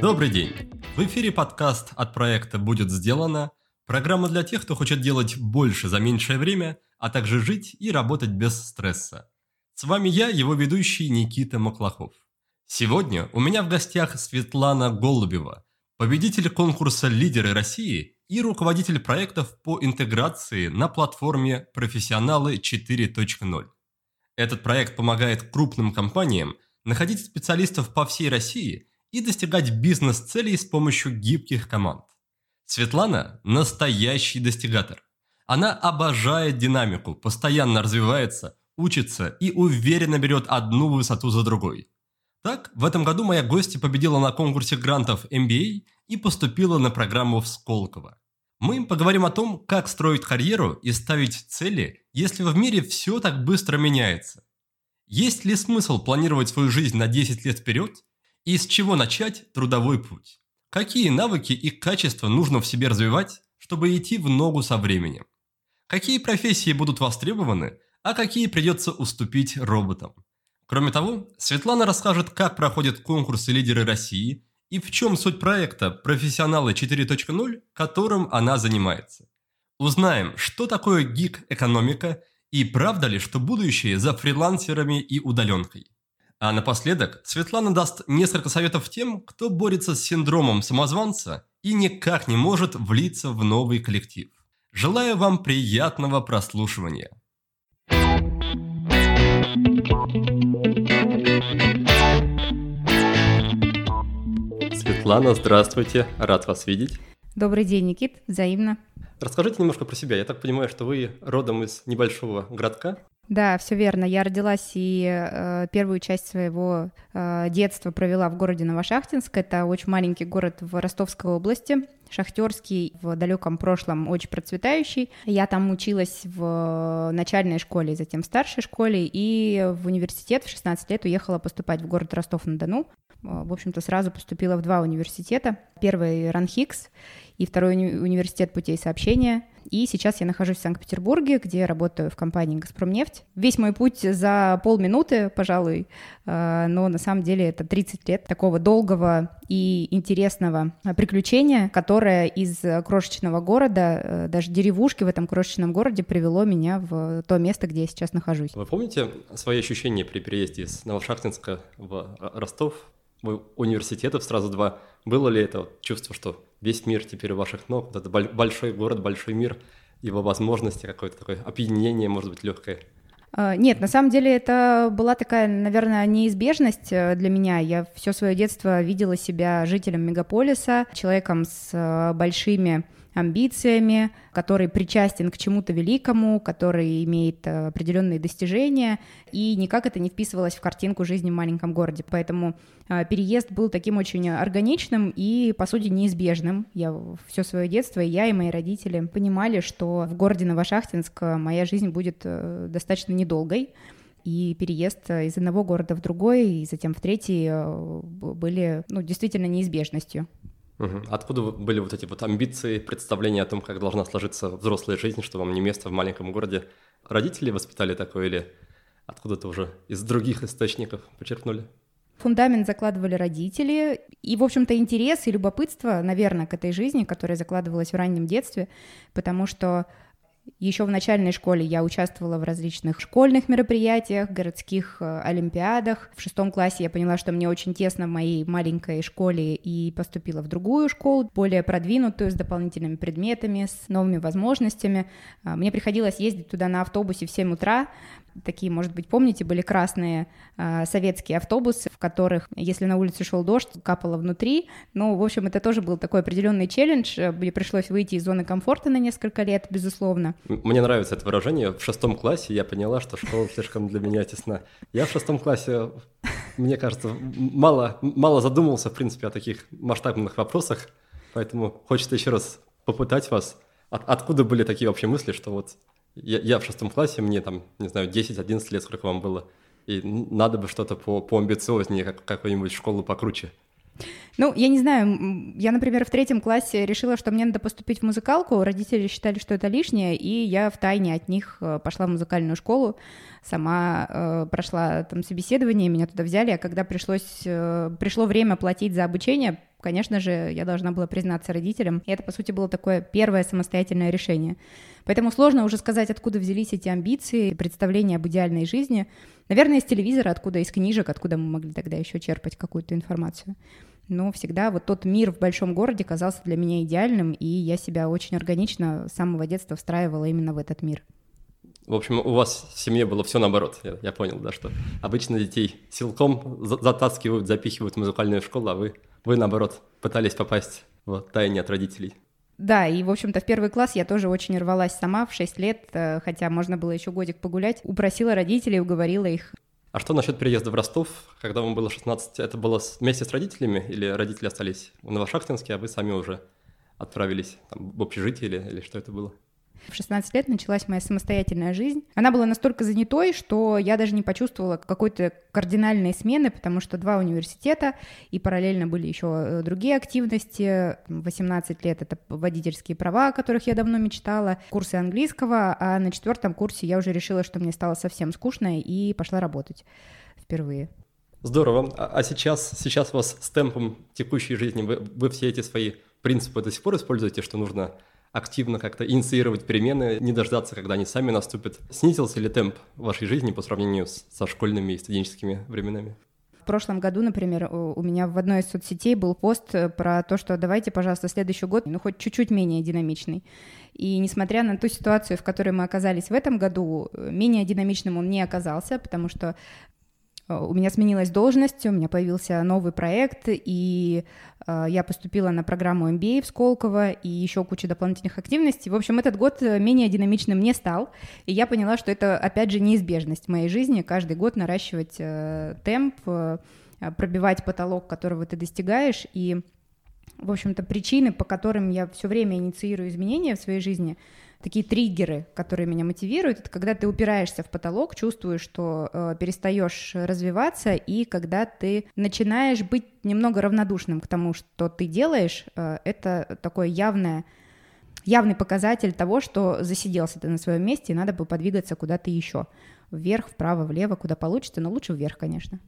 Добрый день! В эфире подкаст от проекта «Будет сделано». Программа для тех, кто хочет делать больше за меньшее время, а также жить и работать без стресса. С вами я, его ведущий Никита Маклахов. Сегодня у меня в гостях Светлана Голубева, победитель конкурса «Лидеры России» и руководитель проектов по интеграции на платформе «Профессионалы 4.0». Этот проект помогает крупным компаниям находить специалистов по всей России и достигать бизнес-целей с помощью гибких команд. Светлана – настоящий достигатор. Она обожает динамику, постоянно развивается, учится и уверенно берет одну высоту за другой. Так, в этом году моя гостья победила на конкурсе грантов MBA и поступила на программу в Сколково. Мы поговорим о том, как строить карьеру и ставить цели, если в мире все так быстро меняется. Есть ли смысл планировать свою жизнь на 10 лет вперед? И с чего начать трудовой путь? Какие навыки и качества нужно в себе развивать, чтобы идти в ногу со временем? Какие профессии будут востребованы, а какие придется уступить роботам? Кроме того, Светлана расскажет, как проходят конкурсы лидеры России – и в чем суть проекта «Профессионалы 4.0», которым она занимается. Узнаем, что такое гик-экономика и правда ли, что будущее за фрилансерами и удаленкой. А напоследок Светлана даст несколько советов тем, кто борется с синдромом самозванца и никак не может влиться в новый коллектив. Желаю вам приятного прослушивания. Светлана, здравствуйте, рад вас видеть. Добрый день, Никит, взаимно. Расскажите немножко про себя. Я так понимаю, что вы родом из небольшого городка. Да, все верно. Я родилась и э, первую часть своего э, детства провела в городе Новошахтинск. Это очень маленький город в Ростовской области, шахтерский, в далеком прошлом очень процветающий. Я там училась в начальной школе, затем в старшей школе, и в университет в 16 лет уехала поступать в город Ростов-на-Дону. А, в общем-то, сразу поступила в два университета. Первый РАНХИКС и второй уни- университет путей сообщения. И сейчас я нахожусь в Санкт-Петербурге, где работаю в компании «Газпромнефть». Весь мой путь за полминуты, пожалуй, а, но на самом деле это 30 лет такого долгого и интересного приключения, которое из крошечного города, э, даже деревушки в этом крошечном городе привело меня в то место, где я сейчас нахожусь. Вы помните свои ощущения при переезде из Новошахтинска в Ростов? университетов сразу два. Было ли это чувство, что весь мир теперь у ваших ног, вот это большой город, большой мир, его возможности, какое-то такое опьянение, может быть, легкое? А, нет, на самом деле это была такая, наверное, неизбежность э, для меня. Я все свое детство видела себя жителем мегаполиса, человеком с э, большими амбициями, который причастен к чему-то великому, который имеет э, определенные достижения, и никак это не вписывалось в картинку жизни в маленьком городе. Поэтому э, переезд был таким очень органичным и, по сути, неизбежным. Я все свое детство, и я, и мои родители понимали, что в городе Новошахтинск моя жизнь будет э, достаточно недолгой, и переезд из одного города в другой, и затем в третий были ну, действительно неизбежностью. Угу. Откуда были вот эти вот амбиции, представления о том, как должна сложиться взрослая жизнь, что вам не место в маленьком городе? Родители воспитали такое или откуда-то уже из других источников почерпнули? Фундамент закладывали родители, и, в общем-то, интерес и любопытство, наверное, к этой жизни, которая закладывалась в раннем детстве, потому что еще в начальной школе я участвовала в различных школьных мероприятиях, городских э, олимпиадах. В шестом классе я поняла, что мне очень тесно в моей маленькой школе и поступила в другую школу, более продвинутую, с дополнительными предметами, с новыми возможностями. А, мне приходилось ездить туда на автобусе в 7 утра, такие, может быть, помните, были красные э, советские автобусы, в которых, если на улице шел дождь, капало внутри. Ну, в общем, это тоже был такой определенный челлендж. Мне пришлось выйти из зоны комфорта на несколько лет, безусловно. Мне нравится это выражение. В шестом классе я поняла, что школа слишком для меня тесна. Я в шестом классе, мне кажется, мало, мало задумывался, в принципе, о таких масштабных вопросах. Поэтому хочется еще раз попытать вас. От, откуда были такие общие мысли, что вот я, я в шестом классе, мне там, не знаю, 10-11 лет, сколько вам было, и надо бы что-то по, поамбициознее, как, какую-нибудь школу покруче. Ну, я не знаю, я, например, в третьем классе решила, что мне надо поступить в музыкалку, родители считали, что это лишнее, и я в тайне от них э, пошла в музыкальную школу, сама э, прошла там собеседование, меня туда взяли, а когда пришлось, э, пришло время платить за обучение, конечно же, я должна была признаться родителям, и это, по сути, было такое первое самостоятельное решение. Поэтому сложно уже сказать, откуда взялись эти амбиции, представления об идеальной жизни. Наверное, из телевизора, откуда, из книжек, откуда мы могли тогда еще черпать какую-то информацию но всегда вот тот мир в большом городе казался для меня идеальным, и я себя очень органично с самого детства встраивала именно в этот мир. В общем, у вас в семье было все наоборот, я, я понял, да, что обычно детей силком затаскивают, запихивают в музыкальную школу, а вы, вы наоборот пытались попасть в тайне от родителей. Да, и, в общем-то, в первый класс я тоже очень рвалась сама в 6 лет, э, хотя можно было еще годик погулять. Упросила родителей, уговорила их а что насчет переезда в Ростов? Когда вам было 16, это было вместе с родителями или родители остались в Новошахтинске, а вы сами уже отправились там, в общежитие или, или что это было? В 16 лет началась моя самостоятельная жизнь. Она была настолько занятой, что я даже не почувствовала какой-то кардинальной смены, потому что два университета, и параллельно были еще э, другие активности. 18 лет — это водительские права, о которых я давно мечтала, курсы английского, а на четвертом курсе я уже решила, что мне стало совсем скучно, и пошла работать впервые. Здорово. А, а сейчас, сейчас у вас с темпом текущей жизни вы, вы все эти свои принципы до сих пор используете, что нужно активно как-то инициировать перемены, не дождаться, когда они сами наступят. Снизился ли темп вашей жизни по сравнению с, со школьными и студенческими временами? В прошлом году, например, у меня в одной из соцсетей был пост э, про то, что давайте, пожалуйста, следующий год, ну, хоть чуть-чуть менее динамичный. И несмотря на ту ситуацию, в которой мы оказались в этом году, э, менее динамичным он не оказался, потому что у меня сменилась должность, у меня появился новый проект, и э, я поступила на программу MBA в Сколково и еще куча дополнительных активностей. В общем, этот год э, менее динамичным не стал, и я поняла, что это, опять же, неизбежность в моей жизни, каждый год наращивать э, темп, э, пробивать потолок, которого ты достигаешь, и, в общем-то, причины, по которым я все время инициирую изменения в своей жизни — такие триггеры, которые меня мотивируют, это когда ты упираешься в потолок, чувствуешь, что э, перестаешь развиваться, и когда ты начинаешь быть немного равнодушным к тому, что ты делаешь, э, это такое явное явный показатель того, что засиделся ты на своем месте, и надо бы подвигаться куда-то еще. Вверх, вправо, влево, куда получится, но лучше вверх, конечно.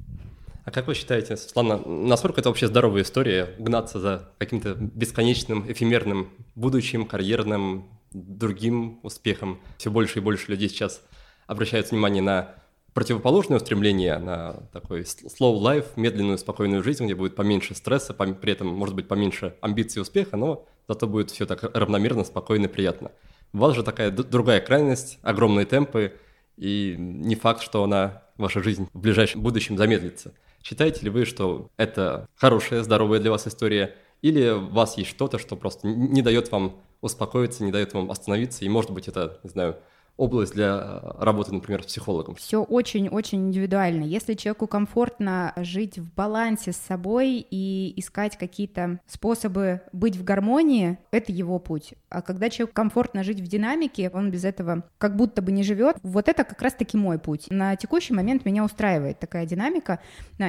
А как вы считаете, Светлана, насколько это вообще здоровая история, гнаться за каким-то бесконечным, эфемерным будущим, карьерным, другим успехом. Все больше и больше людей сейчас обращают внимание на противоположное устремление, на такой slow life, медленную, спокойную жизнь, где будет поменьше стресса, при этом, может быть, поменьше амбиций и успеха, но зато будет все так равномерно, спокойно, приятно. У вас же такая другая крайность, огромные темпы, и не факт, что она, ваша жизнь в ближайшем будущем замедлится. Считаете ли вы, что это хорошая, здоровая для вас история, или у вас есть что-то, что просто не дает вам успокоиться, не дает вам остановиться, и, может быть, это, не знаю, область для э, работы, например, с психологом? Все очень-очень индивидуально. Если человеку комфортно жить в балансе с собой и искать какие-то способы быть в гармонии, это его путь. А когда человеку комфортно жить в динамике, он без этого как будто бы не живет. Вот это как раз-таки мой путь. На текущий момент меня устраивает такая динамика.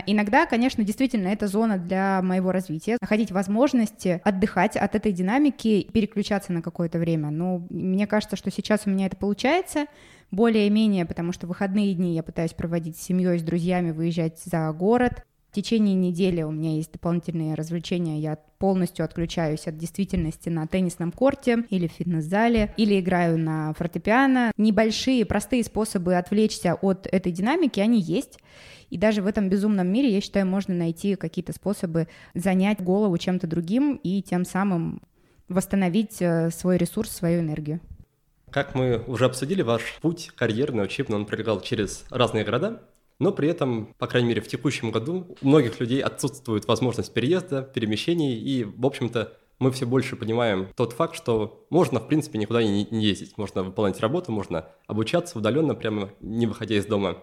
Иногда, конечно, действительно, это зона для моего развития. Находить возможности отдыхать от этой динамики, переключаться на какое-то время. Но мне кажется, что сейчас у меня это получается получается более-менее, потому что выходные дни я пытаюсь проводить с семьей, с друзьями, выезжать за город. В течение недели у меня есть дополнительные развлечения. Я полностью отключаюсь от действительности на теннисном корте или в фитнес-зале, или играю на фортепиано. Небольшие, простые способы отвлечься от этой динамики, они есть. И даже в этом безумном мире, я считаю, можно найти какие-то способы занять голову чем-то другим и тем самым восстановить э, свой ресурс, свою энергию. Как мы уже обсудили, ваш путь карьерный, учебный, он пролегал через разные города, но при этом, по крайней мере, в текущем году у многих людей отсутствует возможность переезда, перемещений, и, в общем-то, мы все больше понимаем тот факт, что можно, в принципе, никуда не, ездить. Можно выполнять работу, можно обучаться удаленно, прямо не выходя из дома.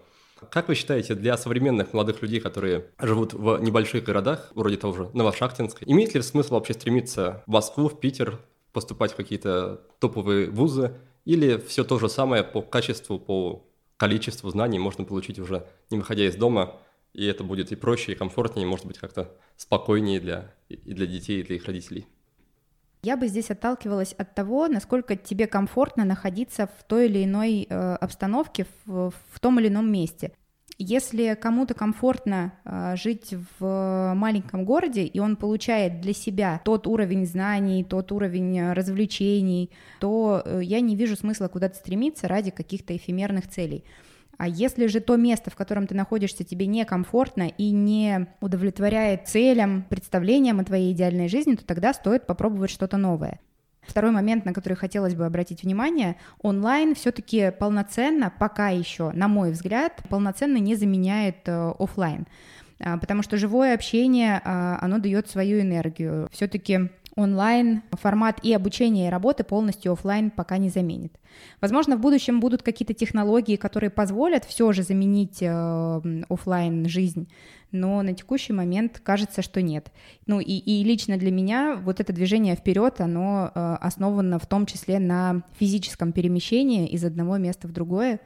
Как вы считаете, для современных молодых людей, которые живут в небольших городах, вроде того же Новошахтинска, имеет ли смысл вообще стремиться в Москву, в Питер, поступать в какие-то топовые вузы, или все то же самое по качеству, по количеству знаний можно получить уже не выходя из дома и это будет и проще, и комфортнее, и, может быть, как-то спокойнее для, и для детей, и для их родителей. Я бы здесь отталкивалась от того, насколько тебе комфортно находиться в той или иной э, обстановке, в, в том или ином месте. Если кому-то комфортно э, жить в маленьком городе, и он получает для себя тот уровень знаний, тот уровень развлечений, то э, я не вижу смысла куда-то стремиться ради каких-то эфемерных целей. А если же то место, в котором ты находишься, тебе некомфортно и не удовлетворяет целям, представлениям о твоей идеальной жизни, то тогда стоит попробовать что-то новое. Второй момент, на который хотелось бы обратить внимание, онлайн все-таки полноценно, пока еще, на мой взгляд, полноценно не заменяет э, офлайн, а, потому что живое общение, а, оно дает свою энергию. Все-таки онлайн формат и обучения, и работы полностью офлайн пока не заменит. Возможно, в будущем будут какие-то технологии, которые позволят все же заменить э, офлайн жизнь, но на текущий момент кажется, что нет. Ну и, и лично для меня вот это движение вперед, оно э, основано в том числе на физическом перемещении из одного места в другое,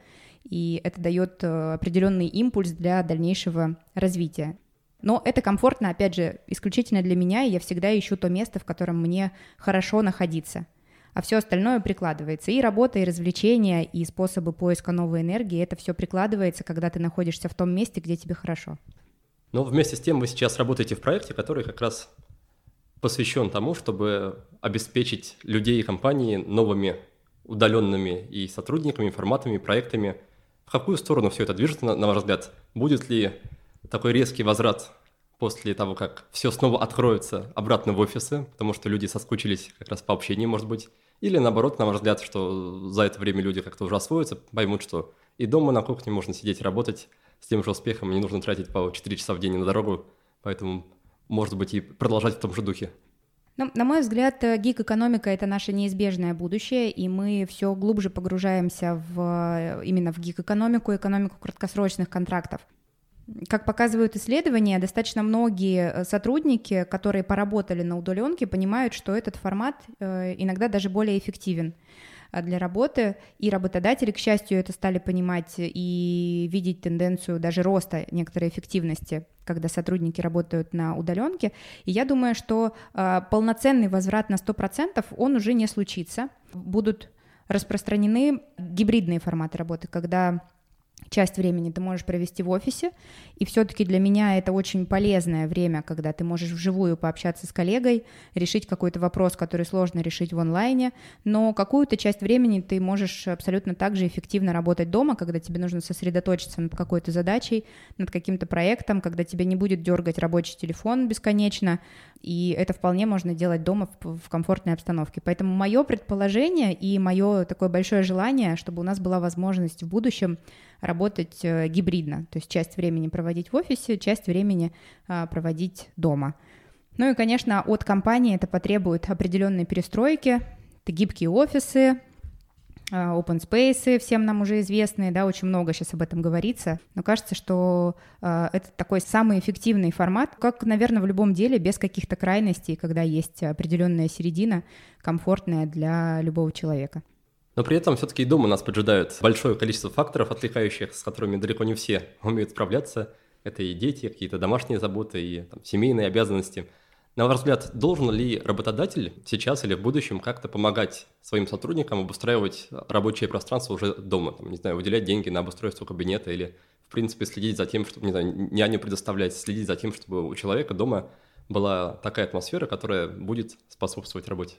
и это дает э, определенный импульс для дальнейшего развития. Но это комфортно, опять же, исключительно для меня, и я всегда ищу то место, в котором мне хорошо находиться. А все остальное прикладывается. И работа, и развлечения, и способы поиска новой энергии, это все прикладывается, когда ты находишься в том месте, где тебе хорошо. Но вместе с тем вы сейчас работаете в проекте, который как раз посвящен тому, чтобы обеспечить людей и компании новыми удаленными и сотрудниками, форматами, проектами. В какую сторону все это движется, на, на ваш взгляд? Будет ли такой резкий возврат после того, как все снова откроется обратно в офисы, потому что люди соскучились как раз по общению, может быть. Или наоборот, на ваш взгляд, что за это время люди как-то уже освоятся, поймут, что и дома на кухне можно сидеть и работать с тем же успехом, не нужно тратить по 4 часа в день на дорогу, поэтому, может быть, и продолжать в том же духе. Ну, на мой взгляд, э, гик-экономика — это наше неизбежное будущее, и мы все глубже погружаемся в, э, именно в гик-экономику, экономику краткосрочных контрактов. Как показывают исследования, достаточно многие э, сотрудники, которые поработали на удаленке, понимают, что этот формат э, иногда даже более эффективен э, для работы, и работодатели, к счастью, это стали понимать и видеть тенденцию даже роста некоторой эффективности, когда сотрудники работают на удаленке. И я думаю, что полноценный возврат на 100% он уже не случится. Будут распространены гибридные форматы работы, когда часть времени ты можешь провести в офисе, и все-таки для меня это очень полезное время, когда ты можешь вживую пообщаться с коллегой, решить какой-то вопрос, который сложно решить в онлайне, но какую-то часть времени ты можешь абсолютно так же эффективно работать дома, когда тебе нужно сосредоточиться над какой-то задачей, над каким-то проектом, когда тебя не будет дергать рабочий телефон бесконечно, и это вполне можно делать дома в комфортной обстановке. Поэтому мое предположение и мое такое большое желание, чтобы у нас была возможность в будущем работать э, гибридно, то есть часть времени проводить в офисе, часть времени а, проводить дома. Ну и, конечно, от компании это потребует определенной перестройки, это гибкие офисы, а, open space, всем нам уже известные, да, очень много сейчас об этом говорится, но кажется, что э, это такой самый эффективный формат, как, наверное, в любом деле, без каких-то крайностей, когда есть определенная середина, комфортная для любого человека. Но при этом все-таки и дома нас поджидают большое количество факторов, отвлекающих, с которыми далеко не все умеют справляться. Это и дети, какие-то домашние заботы, и там, семейные обязанности. На ваш взгляд, должен ли работодатель сейчас или в будущем как-то помогать своим сотрудникам обустраивать рабочее пространство уже дома? Там, не знаю, выделять деньги на обустройство кабинета или, в принципе, следить за тем, чтобы, не знаю, няню предоставлять, следить за тем, чтобы у человека дома была такая атмосфера, которая будет способствовать работе?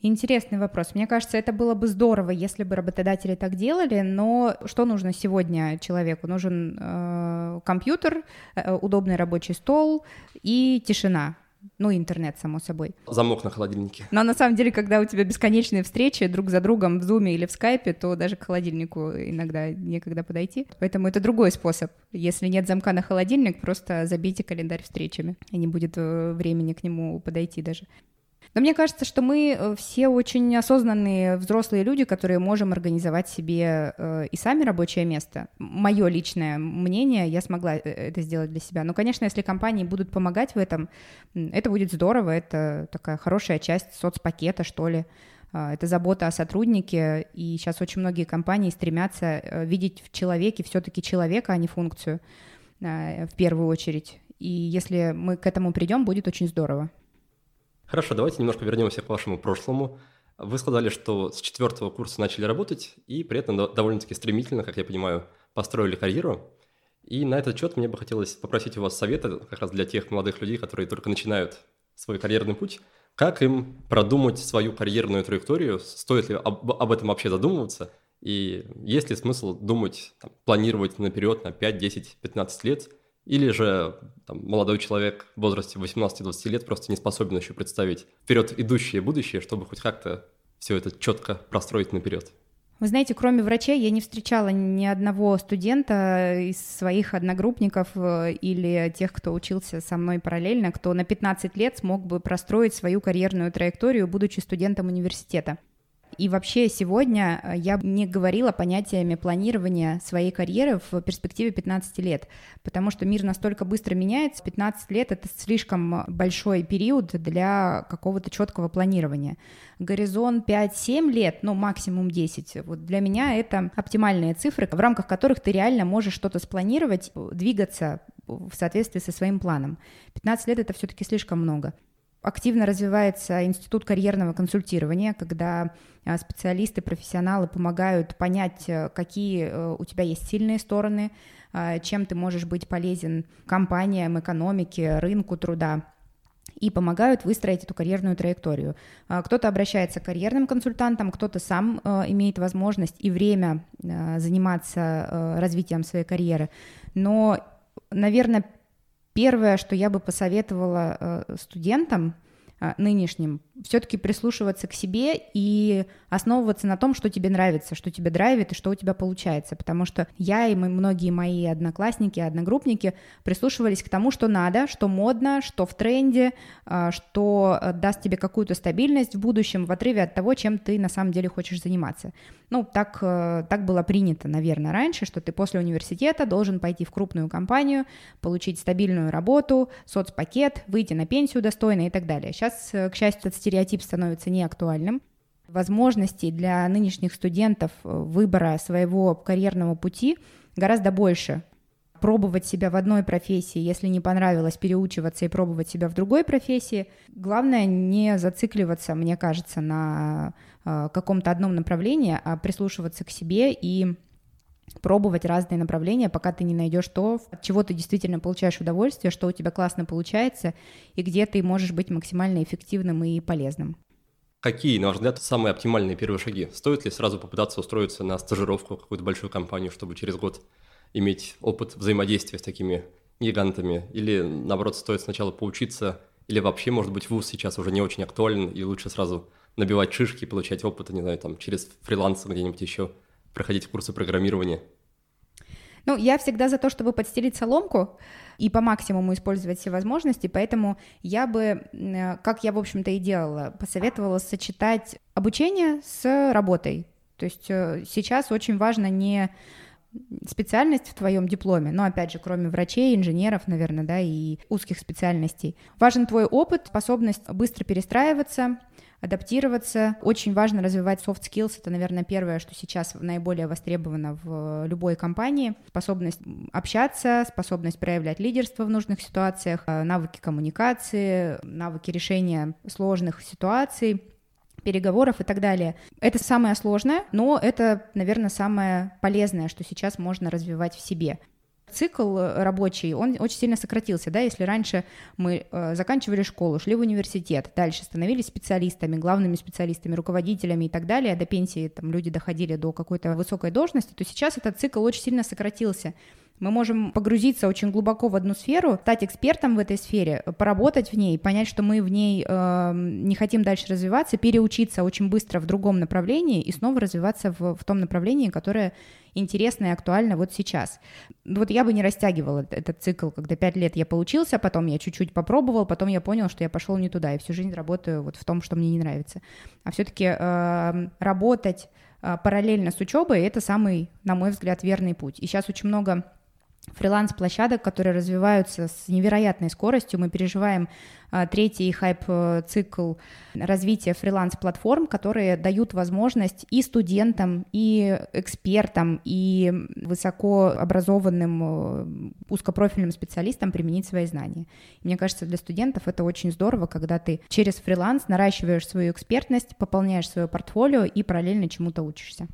Интересный вопрос. Мне кажется, это было бы здорово, если бы работодатели так делали, но что нужно сегодня человеку? Нужен э, компьютер, э, удобный рабочий стол и тишина. Ну, интернет, само собой. Замок на холодильнике. Но на самом деле, когда у тебя бесконечные встречи друг за другом в Зуме или в Скайпе, то даже к холодильнику иногда некогда подойти. Поэтому это другой способ. Если нет замка на холодильник, просто забейте календарь встречами, и не будет э, времени к нему подойти даже. Но мне кажется, что мы э, все очень осознанные взрослые люди, которые можем организовать себе э, и сами рабочее место. Мое личное мнение, я смогла э, это сделать для себя. Но, конечно, если компании будут помогать в этом, это будет здорово, это такая хорошая часть соцпакета, что ли. А, это забота о сотруднике, и сейчас очень многие компании стремятся видеть в человеке все-таки человека, а не функцию. в первую очередь. И если мы к этому придем, будет очень здорово. Хорошо, давайте немножко вернемся к вашему прошлому. Вы сказали, что с четвертого курса начали работать, и при этом довольно-таки стремительно, как я понимаю, построили карьеру. И на этот счет мне бы хотелось попросить у вас совета как раз для тех молодых людей, которые только начинают свой карьерный путь. Как им продумать свою карьерную траекторию? Стоит ли об, об этом вообще задумываться? И есть ли смысл думать, там, планировать наперед на 5, 10, 15 лет? Или же там, молодой человек в возрасте 18-20 лет просто не способен еще представить вперед идущее будущее, чтобы хоть как-то все это четко простроить наперед? Вы знаете, кроме врачей, я не встречала ни одного студента из своих одногруппников э, или тех, кто учился со мной параллельно, кто на 15 лет смог бы простроить свою карьерную траекторию, будучи студентом университета. И вообще сегодня э, я не говорила понятиями планирования своей карьеры в перспективе 15 лет, потому что мир настолько быстро меняется, 15 лет — это слишком большой период для какого-то четкого планирования. Горизонт 5-7 лет, ну максимум 10, вот для меня это оптимальные цифры, в рамках которых ты реально можешь что-то спланировать, двигаться в соответствии со своим планом. 15 лет — это все-таки слишком много. Активно развивается институт карьерного консультирования, когда а, специалисты, профессионалы помогают понять, э, какие э, у тебя есть сильные стороны, а, чем ты можешь быть полезен компаниям, экономике, рынку труда и помогают выстроить эту карьерную траекторию. А, кто-то обращается к карьерным консультантам, кто-то сам э, имеет возможность и время заниматься развитием своей карьеры. Но, наверное, Первое, что я бы посоветовала э, студентам э, нынешним, все-таки прислушиваться к себе и основываться на том, что тебе нравится, что тебе драйвит и что у тебя получается. Потому что я и мы, многие мои одноклассники, одногруппники прислушивались к тому, что надо, что модно, что в тренде, а, что даст тебе какую-то стабильность в будущем в отрыве от того, чем ты на самом деле хочешь заниматься. Ну, так, э, так было принято, наверное, раньше, что ты после университета должен пойти в крупную компанию, получить стабильную работу, соцпакет, выйти на пенсию достойно и так далее. Сейчас, э, к счастью, этот стереотип становится неактуальным. Возможностей для нынешних студентов э, выбора своего карьерного пути гораздо больше. Пробовать себя в одной профессии, если не понравилось, переучиваться и пробовать себя в другой профессии. Главное не зацикливаться, мне кажется, на э, каком-то одном направлении, а прислушиваться к себе и пробовать разные направления, пока ты не найдешь то, от чего ты действительно получаешь удовольствие, что у тебя классно получается, и где ты можешь быть максимально эффективным и полезным. Какие, на ваш взгляд, самые оптимальные первые шаги? Стоит ли сразу попытаться устроиться на стажировку в какую-то большую компанию, чтобы через год иметь опыт взаимодействия с такими гигантами? Или, наоборот, стоит сначала поучиться? Или вообще, может быть, вуз сейчас уже не очень актуален, и лучше сразу набивать шишки, получать опыт, не знаю, там, через фриланс где-нибудь еще? проходить курсы программирования? Ну, я всегда за то, чтобы подстелить соломку и по максимуму использовать все возможности, поэтому я бы, как я, в общем-то, и делала, посоветовала сочетать обучение с работой. То есть э, сейчас очень важно не специальность в твоем дипломе, но опять же, кроме врачей, инженеров, наверное, да, и узких специальностей. Важен твой опыт, способность быстро перестраиваться, адаптироваться. Очень важно развивать soft skills. Это, наверное, первое, что сейчас наиболее востребовано в любой компании. Способность общаться, способность проявлять лидерство в нужных ситуациях, э, навыки коммуникации, навыки решения сложных ситуаций переговоров и так далее. Это самое сложное, но это, наверное, самое полезное, что сейчас можно развивать в себе цикл э, рабочий, он очень сильно сократился, да, если раньше мы э, заканчивали школу, шли в университет, дальше становились специалистами, главными специалистами, руководителями и так далее, до пенсии там люди доходили до какой-то высокой должности, то сейчас этот цикл очень сильно сократился. Мы можем погрузиться очень глубоко в одну сферу, стать экспертом в этой сфере, поработать в ней, понять, что мы в ней э, не хотим дальше развиваться, переучиться очень быстро в другом направлении и снова развиваться в, в том направлении, которое интересно и актуально вот сейчас. Вот я бы не растягивала этот цикл, когда пять лет я получился, потом я чуть-чуть попробовал, потом я понял, что я пошел не туда, и всю жизнь работаю вот в том, что мне не нравится. А все-таки э, работать э, параллельно с учебой это самый, на мой взгляд, верный путь. И сейчас очень много фриланс-площадок, которые развиваются с невероятной скоростью. Мы переживаем а, третий хайп-цикл развития фриланс-платформ, которые дают возможность и студентам, и экспертам, и высокообразованным э, узкопрофильным специалистам применить свои знания. мне кажется, для студентов это очень здорово, когда ты через фриланс наращиваешь свою экспертность, пополняешь свое портфолио и параллельно чему-то учишься.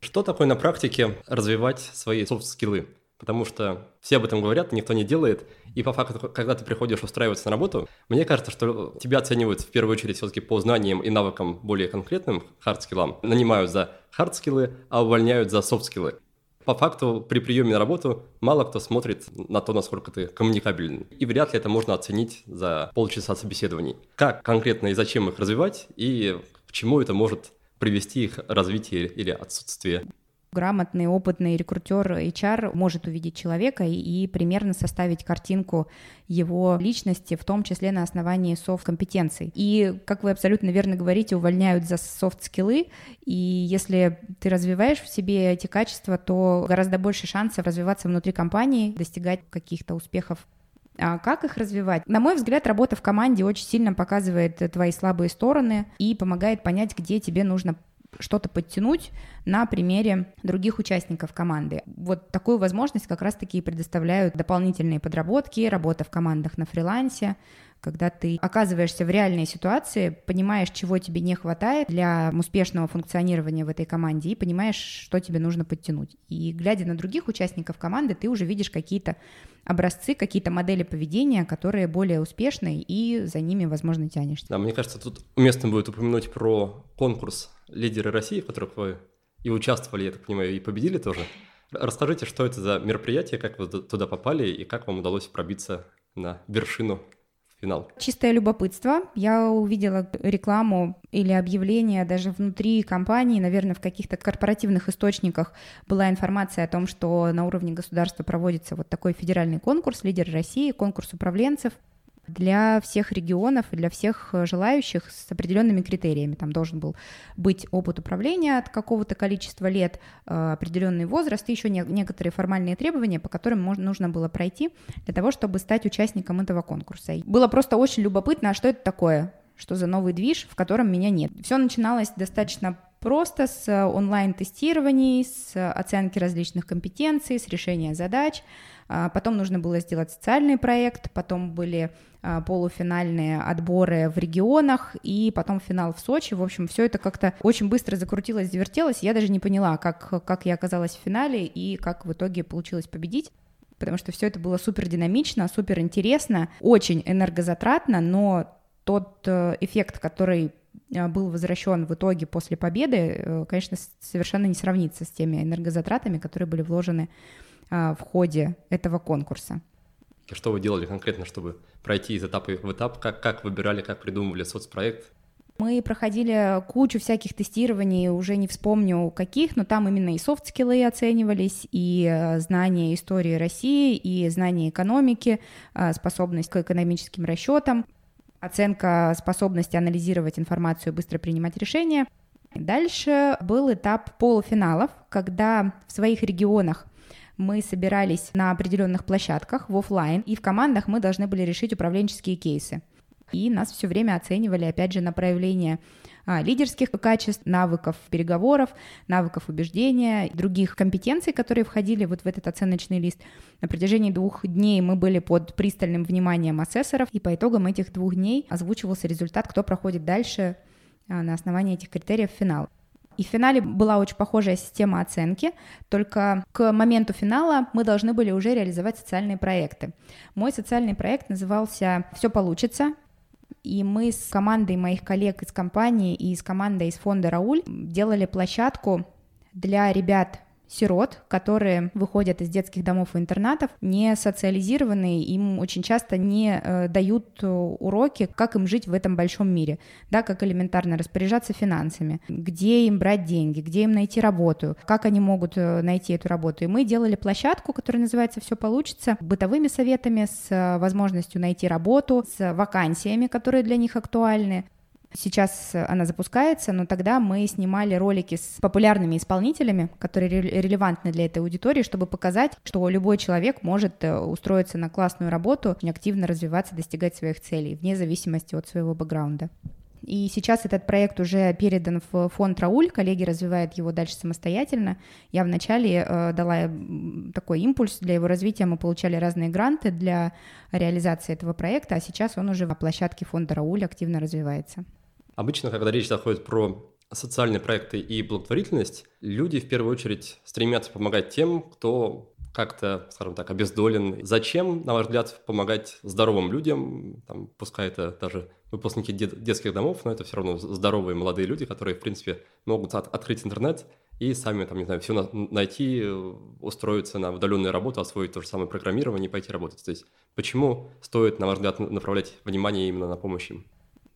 Что такое на практике развивать свои soft skill ы? Потому что все об этом говорят, никто не делает. И по факту, когда ты приходишь устраиваться на работу, мне кажется, что тебя оценивают в первую очередь все-таки по знаниям и навыкам более конкретным, hard skill ам. Нанимают за hard skill ы, а увольняют за soft skill ы. По факту, при приеме на работу мало кто смотрит на то, насколько ты коммуникабельный. И вряд ли это можно оценить за полчаса собеседований. Как конкретно и зачем их развивать, и к чему это может привести их развитие или отсутствие грамотный, опытный рекрутер HR может увидеть человека и, и примерно составить картинку его личности, в том числе на основании софт-компетенций. И, как вы абсолютно верно говорите, увольняют за софт-скиллы, и если ты развиваешь в себе эти качества, то гораздо больше шансов развиваться внутри компании, достигать каких-то успехов а как их развивать? На мой взгляд, работа в команде очень сильно показывает твои слабые стороны и помогает понять, где тебе нужно что-то подтянуть на примере других участников команды. Вот такую возможность как раз-таки предоставляют дополнительные подработки, работа в командах на фрилансе, когда ты оказываешься в реальной ситуации, понимаешь, чего тебе не хватает для успешного функционирования в этой команде и понимаешь, что тебе нужно подтянуть. И глядя на других участников команды, ты уже видишь какие-то образцы, какие-то модели поведения, которые более успешны, и за ними, возможно, тянешься. Да, мне кажется, тут уместно будет упомянуть про конкурс «Лидеры России», в которых вы и участвовали, я так понимаю, и победили тоже. Расскажите, что это за мероприятие, как вы туда попали и как вам удалось пробиться на вершину финал? Чистое любопытство. Я увидела рекламу или объявление даже внутри компании, наверное, в каких-то корпоративных источниках была информация о том, что на уровне государства проводится вот такой федеральный конкурс «Лидер России», конкурс управленцев для всех регионов и для всех э, желающих с определенными критериями. Там должен был быть опыт управления от какого-то количества лет, э, определенный возраст и еще некоторые формальные требования, по которым можно, нужно было пройти для того, чтобы стать участником этого конкурса. Было просто очень любопытно, а что это такое? Что за новый движ, в котором меня нет? Все начиналось достаточно просто с онлайн-тестирований, с оценки различных компетенций, с решения задач. А потом нужно было сделать социальный проект, потом были а, полуфинальные отборы в регионах и потом финал в Сочи. В общем, все это как-то очень быстро закрутилось, завертелось. Я даже не поняла, как, как я оказалась в финале и как в итоге получилось победить потому что все это было супер динамично, супер интересно, очень энергозатратно, но тот э, эффект, который э, был возвращен в итоге после победы, э, конечно, совершенно не сравнится с теми энергозатратами, которые были вложены в ходе этого конкурса. Что вы делали конкретно, чтобы пройти из этапа в этап? Как, как выбирали, как придумывали соцпроект? Мы проходили кучу всяких тестирований, уже не вспомню каких, но там именно и софт-скиллы оценивались, и э, знания истории России, и знания экономики, э, способность к экономическим расчетам, оценка способности анализировать информацию и быстро принимать решения. Дальше был этап полуфиналов, когда в своих регионах мы собирались на определенных площадках в офлайн, и в командах мы должны были решить управленческие кейсы. И нас все время оценивали, опять же, на проявление а, лидерских качеств, навыков переговоров, навыков убеждения, других компетенций, которые входили вот в этот оценочный лист. На протяжении двух дней мы были под пристальным вниманием асессоров, и по итогам этих двух дней озвучивался результат, кто проходит дальше а, на основании этих критериев в финал. И в финале была очень похожая система оценки, только к моменту финала мы должны были уже реализовать социальные проекты. Мой социальный проект назывался «Все получится», и мы с командой моих коллег из компании и с командой из фонда «Рауль» делали площадку для ребят сирот, которые выходят из детских домов и интернатов, не социализированные, им очень часто не э, дают э, уроки, как им жить в этом большом мире, да, как элементарно распоряжаться финансами, где им брать деньги, где им найти работу, как они могут э, найти эту работу. И мы делали площадку, которая называется «Все получится», бытовыми советами, с э, возможностью найти работу, с вакансиями, которые для них актуальны, Сейчас она запускается, но тогда мы снимали ролики с популярными исполнителями, которые релевантны для этой аудитории, чтобы показать, что любой человек может э, устроиться на классную работу, активно развиваться, достигать своих целей, вне зависимости от своего бэкграунда. И сейчас этот проект уже передан в фонд Рауль, коллеги развивают его дальше самостоятельно. Я вначале э, дала такой импульс для его развития, мы получали разные гранты для реализации этого проекта, а сейчас он уже на площадке фонда Рауль активно развивается. Обычно, когда речь заходит про социальные проекты и благотворительность, люди в первую очередь стремятся помогать тем, кто как-то, скажем так, обездолен. Зачем, на ваш взгляд, помогать здоровым людям, там, пускай это даже выпускники дет- детских домов, но это все равно здоровые молодые люди, которые, в принципе, могут от- открыть интернет и сами, там, не знаю, все на- найти, устроиться на удаленную работу, освоить то же самое программирование и пойти работать. То есть почему стоит, на ваш взгляд, направлять внимание именно на помощь им?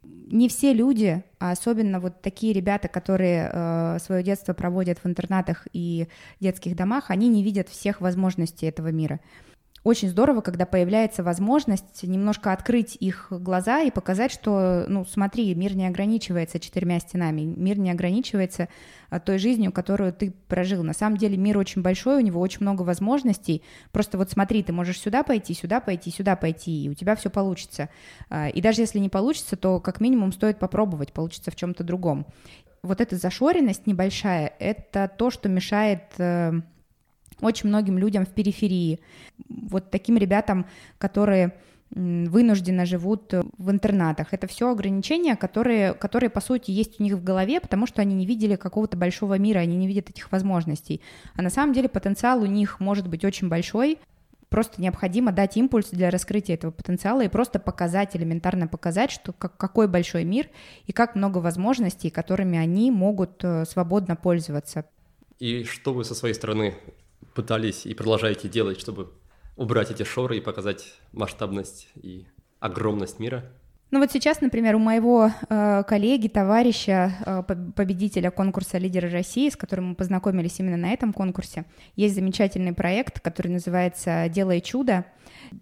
Не все люди, а особенно вот такие ребята, которые э, свое детство проводят в интернатах и детских домах, они не видят всех возможностей этого мира очень здорово, когда появляется возможность немножко открыть их глаза и показать, что, ну, смотри, мир не ограничивается четырьмя стенами, мир не ограничивается а, той жизнью, которую ты прожил. На самом деле мир очень большой, у него очень много возможностей. Просто вот смотри, ты можешь сюда пойти, сюда пойти, сюда пойти, и у тебя все получится. А, и даже если не получится, то как минимум стоит попробовать, получится в чем-то другом. Вот эта зашоренность небольшая, это то, что мешает э, очень многим людям в периферии, вот таким ребятам, которые вынужденно живут в интернатах. Это все ограничения, которые, которые, по сути, есть у них в голове, потому что они не видели какого-то большого мира, они не видят этих возможностей. А на самом деле потенциал у них может быть очень большой, просто необходимо дать импульс для раскрытия этого потенциала и просто показать, элементарно показать, что как, какой большой мир и как много возможностей, которыми они могут э, свободно пользоваться. И что вы со своей стороны пытались и продолжаете делать, чтобы убрать эти шоры и показать масштабность и огромность мира? Ну вот сейчас, например, у моего э, коллеги, товарища, э, победителя конкурса «Лидеры России», с которым мы познакомились именно на этом конкурсе, есть замечательный проект, который называется «Делай чудо».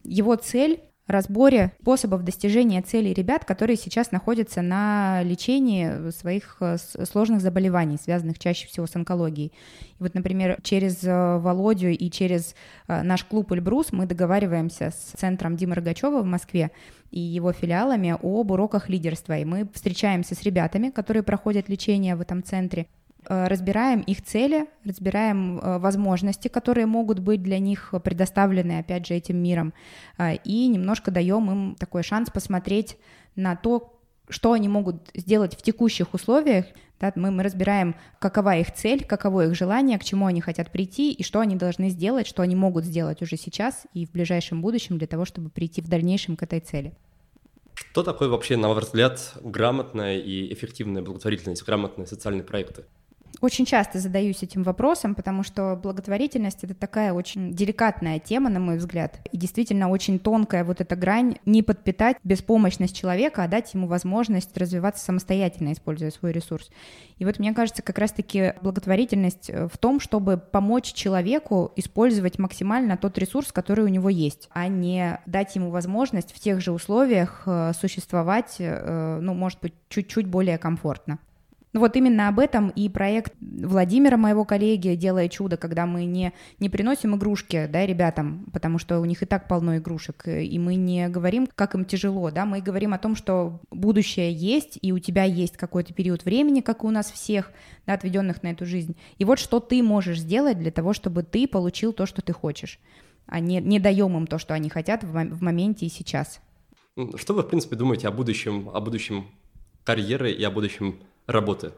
Его цель разборе способов достижения целей ребят, которые сейчас находятся на лечении своих э, сложных заболеваний, связанных чаще всего с онкологией. И вот, например, через э, Володю и через э, наш клуб «Эльбрус» мы договариваемся с центром Димы Рогачева в Москве и его филиалами об уроках лидерства. И мы встречаемся с ребятами, которые проходят лечение в этом центре, разбираем их цели, разбираем э, возможности, которые могут быть для них предоставлены, опять же, этим миром, э, и немножко даем им такой шанс посмотреть на то, что они могут сделать в текущих условиях. Да, мы, мы разбираем, какова их цель, каково их желание, к чему они хотят прийти и что они должны сделать, что они могут сделать уже сейчас и в ближайшем будущем для того, чтобы прийти в дальнейшем к этой цели. Что такое вообще, на ваш взгляд, грамотная и эффективная благотворительность, грамотные социальные проекты? Очень часто задаюсь этим вопросом, потому что благотворительность это такая очень деликатная тема, на мой взгляд, и действительно очень тонкая вот эта грань не подпитать беспомощность человека, а дать ему возможность развиваться самостоятельно, используя свой ресурс. И вот мне кажется, как раз-таки благотворительность э, в том, чтобы помочь человеку использовать максимально тот ресурс, который у него есть, а не дать ему возможность в тех же условиях э, существовать, э, ну, может быть, чуть-чуть более комфортно. Ну вот именно об этом и проект Владимира, моего коллеги, «Делая чудо», когда мы не, не приносим игрушки, да, ребятам, потому что у них и так полно игрушек, и мы не говорим, как им тяжело, да, мы говорим о том, что будущее есть, и у тебя есть какой-то период времени, как и у нас всех, да, отведенных на эту жизнь. И вот что ты можешь сделать для того, чтобы ты получил то, что ты хочешь, а не, не даем им то, что они хотят в, в моменте и сейчас. Что вы, в принципе, думаете о будущем, о будущем карьеры и о будущем работы.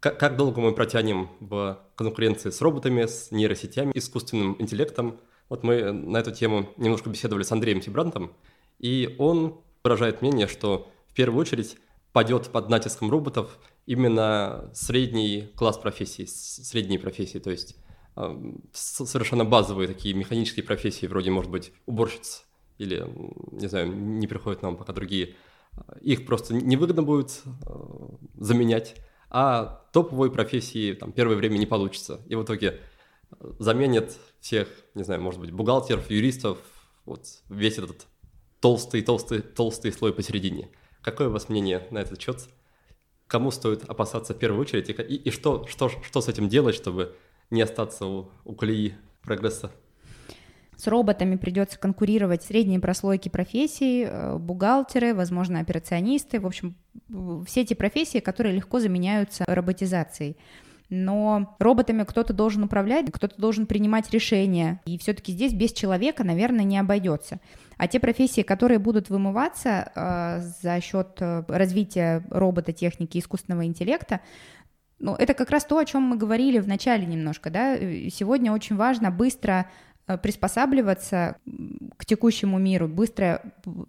Как, как долго мы протянем в конкуренции с роботами, с нейросетями, искусственным интеллектом? Вот мы на эту тему немножко беседовали с Андреем Тибрантом, и он выражает мнение, что в первую очередь падет под натиском роботов именно средний класс профессий, средние профессии, то есть э, совершенно базовые такие механические профессии, вроде, может быть, уборщиц или, не знаю, не приходят нам пока другие их просто невыгодно будет э, заменять, а топовой профессии там первое время не получится. И в итоге э, заменят всех, не знаю, может быть, бухгалтеров, юристов, вот весь этот толстый, толстый, толстый слой посередине. Какое у вас мнение на этот счет? кому стоит опасаться в первую очередь и, и, что, что, что с этим делать, чтобы не остаться у, у колеи прогресса? С роботами придется конкурировать средние прослойки профессий, э, бухгалтеры, возможно, операционисты, в общем, все эти профессии, которые легко заменяются роботизацией но роботами кто-то должен управлять, кто-то должен принимать решения, и все-таки здесь без человека, наверное, не обойдется. А те профессии, которые будут вымываться э, за счет э, развития робототехники, искусственного интеллекта, ну, это как раз то, о чем мы говорили в начале немножко, да. Сегодня очень важно быстро приспосабливаться к текущему миру, быстро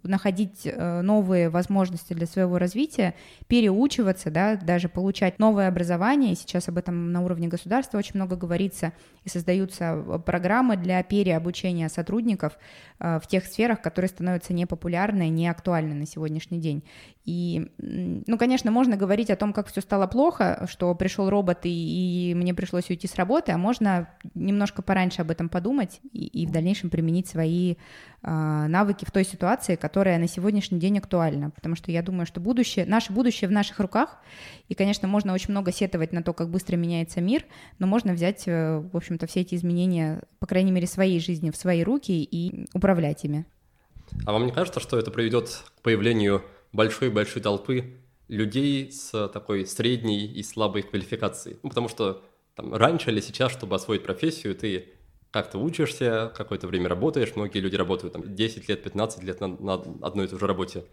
находить э, новые возможности для своего развития, переучиваться, да, даже получать новое образование. Сейчас об этом на уровне государства очень много говорится, и создаются э, программы для переобучения сотрудников в тех сферах, которые становятся непопулярны, неактуальны на сегодняшний день. И, ну, конечно, можно говорить о том, как все стало плохо, что пришел робот и, и мне пришлось уйти с работы, а можно немножко пораньше об этом подумать и, и в дальнейшем применить свои э, навыки в той ситуации, которая на сегодняшний день актуальна. Потому что я думаю, что будущее, наше будущее в наших руках. И, конечно, можно очень много сетовать на то, как быстро меняется мир, но можно взять, э, в общем-то, все эти изменения, по крайней мере, своей жизни в свои руки и управлять ими. А вам не кажется, что это приведет к появлению большой-большой толпы людей с такой средней и слабой квалификацией? Ну, потому что там, раньше или сейчас, чтобы освоить профессию, ты как ты учишься, какое-то время работаешь, многие люди работают там 10 лет, 15 лет на, на одной и той же работе.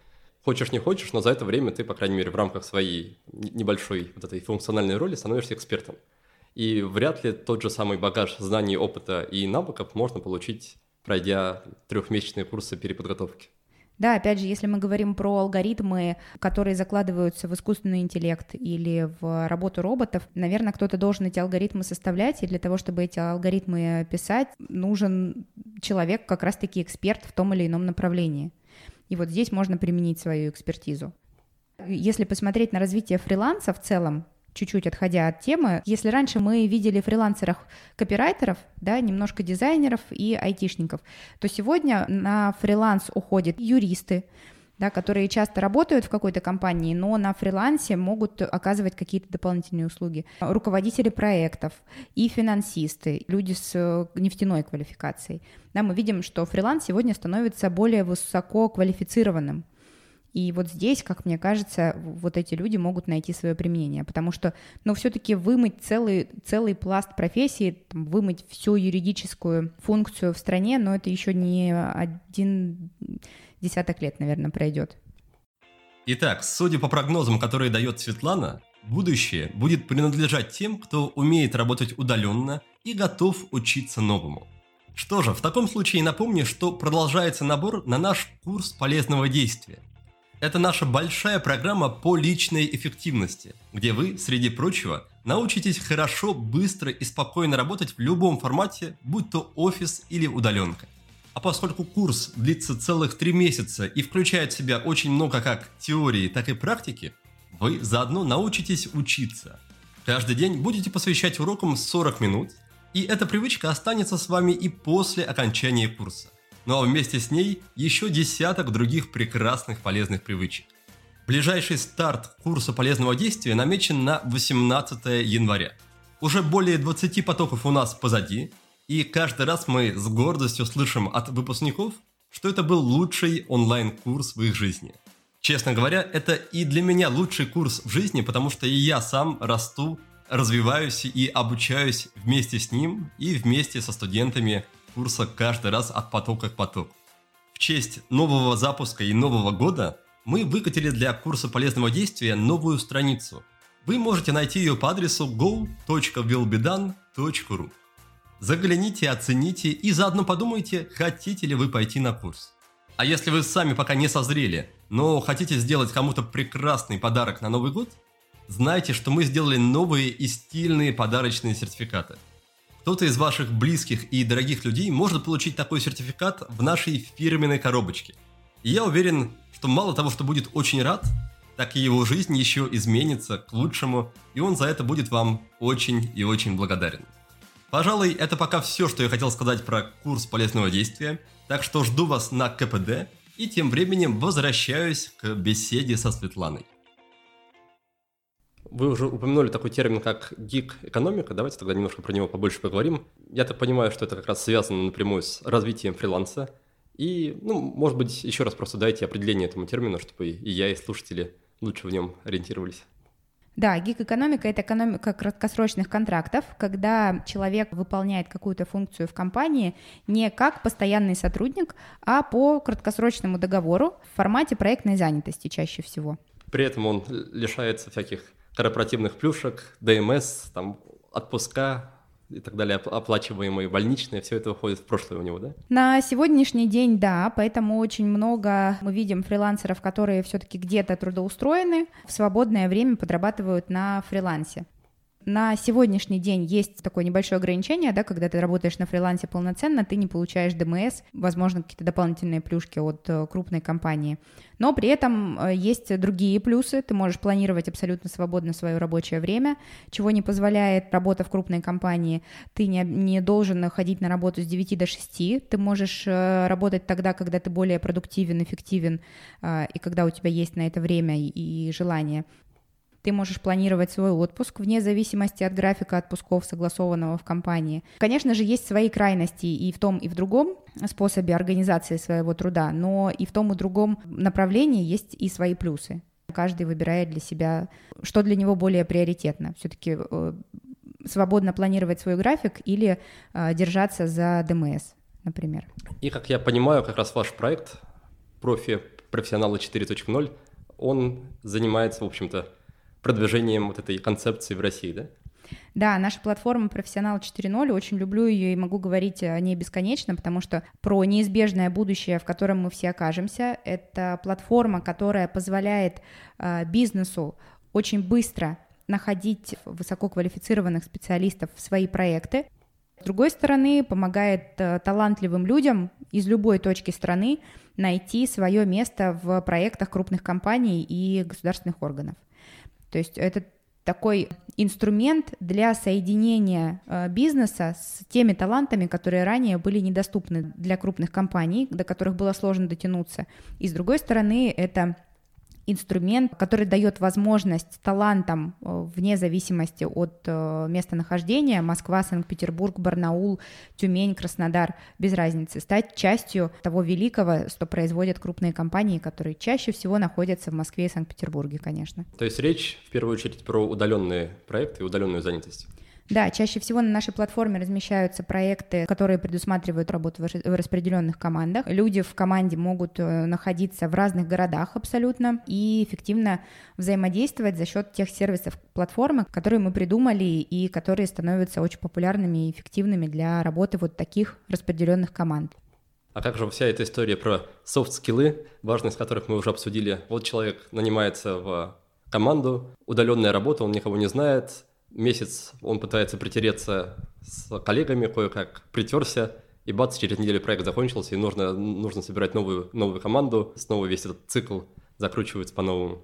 Хочешь, не хочешь, но за это время ты, по крайней мере, в рамках своей небольшой вот этой функциональной роли становишься экспертом. И вряд ли тот же самый багаж знаний, опыта и навыков можно получить, пройдя трехмесячные курсы переподготовки. Да, опять же, если мы говорим про алгоритмы, которые закладываются в искусственный интеллект или в работу роботов, наверное, кто-то должен эти алгоритмы составлять, и для того, чтобы эти алгоритмы писать, нужен человек, как раз-таки эксперт в том или ином направлении. И вот здесь можно применить свою экспертизу. Если посмотреть на развитие фриланса в целом, чуть-чуть отходя от темы, если раньше мы видели фрилансеров копирайтеров, да, немножко дизайнеров и айтишников, то сегодня на фриланс уходят юристы, да, которые часто работают в какой-то компании, но на фрилансе могут оказывать какие-то дополнительные услуги. Руководители проектов и финансисты, люди с э, нефтяной квалификацией. Да, мы видим, что фриланс сегодня становится более высоко квалифицированным. И вот здесь, как мне кажется, вот эти люди могут найти свое применение, потому что, ну, все-таки вымыть целый, целый пласт профессии, там, вымыть всю юридическую функцию в стране, но это еще не один десяток лет, наверное, пройдет. Итак, судя по прогнозам, которые дает Светлана, будущее будет принадлежать тем, кто умеет работать удаленно и готов учиться новому. Что же, в таком случае напомню, что продолжается набор на наш курс полезного действия – это наша большая программа по личной эффективности, где вы, среди прочего, научитесь хорошо, быстро и спокойно работать в любом формате, будь то офис или удаленка. А поскольку курс длится целых три месяца и включает в себя очень много как теории, так и практики, вы заодно научитесь учиться. Каждый день будете посвящать урокам 40 минут, и эта привычка останется с вами и после окончания курса ну а вместе с ней еще десяток других прекрасных полезных привычек. Ближайший старт курса полезного действия намечен на 18 января. Уже более 20 потоков у нас позади, и каждый раз мы с гордостью слышим от выпускников, что это был лучший онлайн-курс в их жизни. Честно говоря, это и для меня лучший курс в жизни, потому что и я сам расту, развиваюсь и обучаюсь вместе с ним и вместе со студентами курса каждый раз от потока к потоку. В честь нового запуска и нового года мы выкатили для курса полезного действия новую страницу. Вы можете найти ее по адресу go.willbedone.ru. Загляните, оцените и заодно подумайте, хотите ли вы пойти на курс. А если вы сами пока не созрели, но хотите сделать кому-то прекрасный подарок на Новый год, знайте, что мы сделали новые и стильные подарочные сертификаты – кто-то из ваших близких и дорогих людей может получить такой сертификат в нашей фирменной коробочке. И я уверен, что мало того, что будет очень рад, так и его жизнь еще изменится к лучшему, и он за это будет вам очень и очень благодарен. Пожалуй, это пока все, что я хотел сказать про курс полезного действия, так что жду вас на КПД и тем временем возвращаюсь к беседе со Светланой. Вы уже упомянули такой термин, как гиг-экономика. Давайте тогда немножко про него побольше поговорим. Я так понимаю, что это как раз связано напрямую с развитием фриланса. И, ну, может быть, еще раз просто дайте определение этому термину, чтобы и я, и слушатели лучше в нем ориентировались. Да, гиг-экономика — это экономика краткосрочных контрактов, когда человек выполняет какую-то функцию в компании не как постоянный сотрудник, а по краткосрочному договору в формате проектной занятости чаще всего. При этом он лишается всяких корпоративных плюшек, ДМС, там, отпуска, и так далее, оплачиваемые больничные, все это уходит в прошлое у него, да? На сегодняшний день, да, поэтому очень много мы видим фрилансеров, которые все-таки где-то трудоустроены, в свободное время подрабатывают на фрилансе. На сегодняшний день есть такое небольшое ограничение, да, когда ты работаешь на фрилансе полноценно, ты не получаешь ДМС, возможно, какие-то дополнительные плюшки от э, крупной компании. Но при этом э, есть другие плюсы. Ты можешь планировать абсолютно свободно свое рабочее время, чего не позволяет работа в крупной компании. Ты не, не должен ходить на работу с 9 до 6. Ты можешь э, работать тогда, когда ты более продуктивен, эффективен, и когда у тебя есть на это время и желание. Ты можешь планировать свой отпуск вне зависимости от графика отпусков, согласованного в компании. Конечно же, есть свои крайности и в том, и в другом способе организации своего труда, но и в том, и другом направлении есть и свои плюсы. Каждый выбирает для себя, что для него более приоритетно. Все-таки э, свободно планировать свой график или э, держаться за ДМС, например. И, как я понимаю, как раз ваш проект «Профи профессионалы 4.0», он занимается, в общем-то, продвижением вот этой концепции в России, да? Да, наша платформа «Профессионал 4.0», очень люблю ее и могу говорить о ней бесконечно, потому что про неизбежное будущее, в котором мы все окажемся, это платформа, которая позволяет э, бизнесу очень быстро находить высококвалифицированных специалистов в свои проекты. С другой стороны, помогает э, талантливым людям из любой точки страны найти свое место в проектах крупных компаний и государственных органов. То есть это такой инструмент для соединения э, бизнеса с теми талантами, которые ранее были недоступны для крупных компаний, до которых было сложно дотянуться. И с другой стороны, это инструмент, который дает возможность талантам э, вне зависимости от э, местонахождения, Москва, Санкт-Петербург, Барнаул, Тюмень, Краснодар, без разницы, стать частью того великого, что производят крупные компании, которые чаще всего находятся в Москве и Санкт-Петербурге, конечно. То есть речь в первую очередь про удаленные проекты и удаленную занятость. Да, чаще всего на нашей платформе размещаются проекты, которые предусматривают работу в распределенных командах. Люди в команде могут э, находиться в разных городах абсолютно и эффективно взаимодействовать за счет тех сервисов платформы, которые мы придумали и которые становятся очень популярными и эффективными для работы вот таких распределенных команд. А как же вся эта история про софт-скиллы, важность которых мы уже обсудили? Вот человек нанимается в команду, удаленная работа, он никого не знает, месяц он пытается притереться с коллегами, кое-как притерся, и бац, через неделю проект закончился, и нужно, нужно собирать новую, новую команду, снова весь этот цикл закручивается по-новому.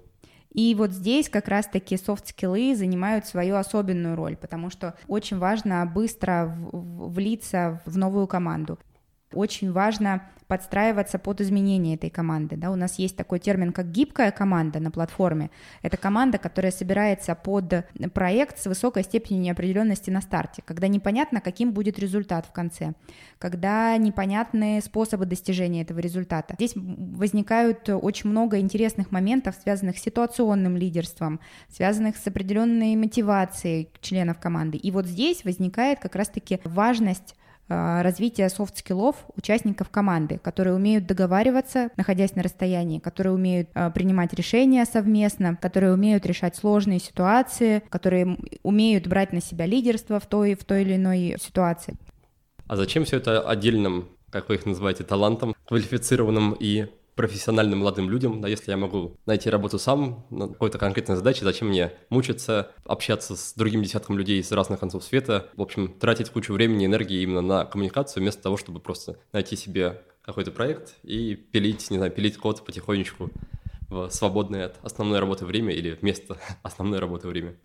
И вот здесь как раз-таки софт-скиллы занимают свою особенную роль, потому что очень важно быстро влиться в новую команду. Очень важно подстраиваться под изменения этой команды. Да? У нас есть такой термин, как гибкая команда на платформе. Это команда, которая собирается под проект с высокой степенью неопределенности на старте, когда непонятно, каким будет результат в конце, когда непонятны способы достижения этого результата. Здесь возникают очень много интересных моментов, связанных с ситуационным лидерством, связанных с определенной мотивацией членов команды. И вот здесь возникает как раз-таки важность а, развития soft skill ов участников команды, которые умеют договариваться, находясь на расстоянии, которые умеют а, принимать решения совместно, которые умеют решать сложные ситуации, которые умеют брать на себя лидерство в той, в той или иной ситуации. А зачем все это отдельным, как вы их называете, талантом, квалифицированным и профессиональным молодым людям, да, если я могу найти работу сам на какой-то конкретной задаче, зачем мне мучиться, общаться с другим десятком людей с разных концов света, в общем, тратить кучу времени и энергии именно на коммуникацию, вместо того, чтобы просто найти себе какой-то проект и пилить, не знаю, пилить код потихонечку в свободное от основной работы время или вместо основной работы время.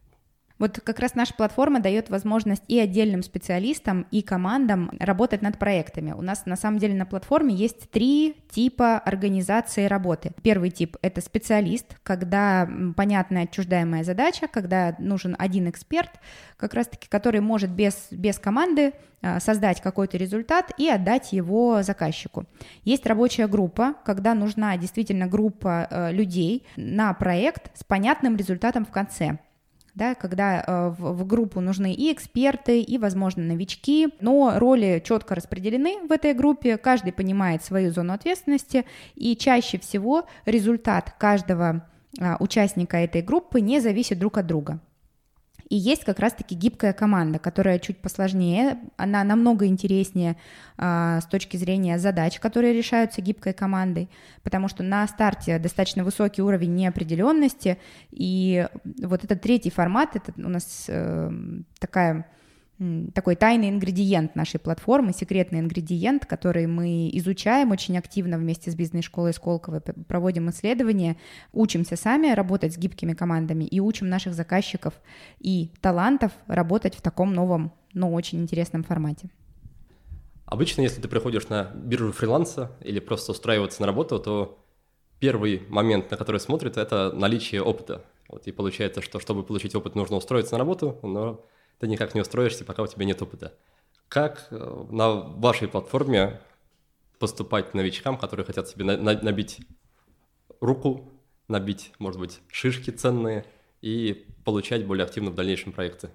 Вот как раз наша платформа дает возможность и отдельным специалистам, и командам работать над проектами. У нас на самом деле на платформе есть три типа организации работы. Первый тип — это специалист, когда понятная отчуждаемая задача, когда нужен один эксперт, как раз-таки, который может без, без команды а, создать какой-то результат и отдать его заказчику. Есть рабочая группа, когда нужна действительно группа э, людей на проект с понятным результатом в конце да, когда э, в, в группу нужны и эксперты, и, возможно, новички, но роли четко распределены в этой группе, каждый понимает свою зону ответственности, и чаще всего результат каждого э, участника этой группы не зависит друг от друга. И есть как раз-таки гибкая команда, которая чуть посложнее, она намного интереснее а, с точки зрения задач, которые решаются гибкой командой, потому что на старте достаточно высокий уровень неопределенности, и вот этот третий формат, это у нас а, такая такой тайный ингредиент нашей платформы, секретный ингредиент, который мы изучаем очень активно вместе с бизнес-школой Сколково, проводим исследования, учимся сами работать с гибкими командами и учим наших заказчиков и талантов работать в таком новом, но очень интересном формате. Обычно, если ты приходишь на биржу фриланса или просто устраиваться на работу, то первый момент, на который смотрят, это наличие опыта. Вот и получается, что чтобы получить опыт, нужно устроиться на работу, но ты никак не устроишься, пока у тебя нет опыта. Как э, на вашей платформе поступать новичкам, которые хотят себе на, на, набить руку, набить, может быть, шишки ценные и получать более активно в дальнейшем проекты?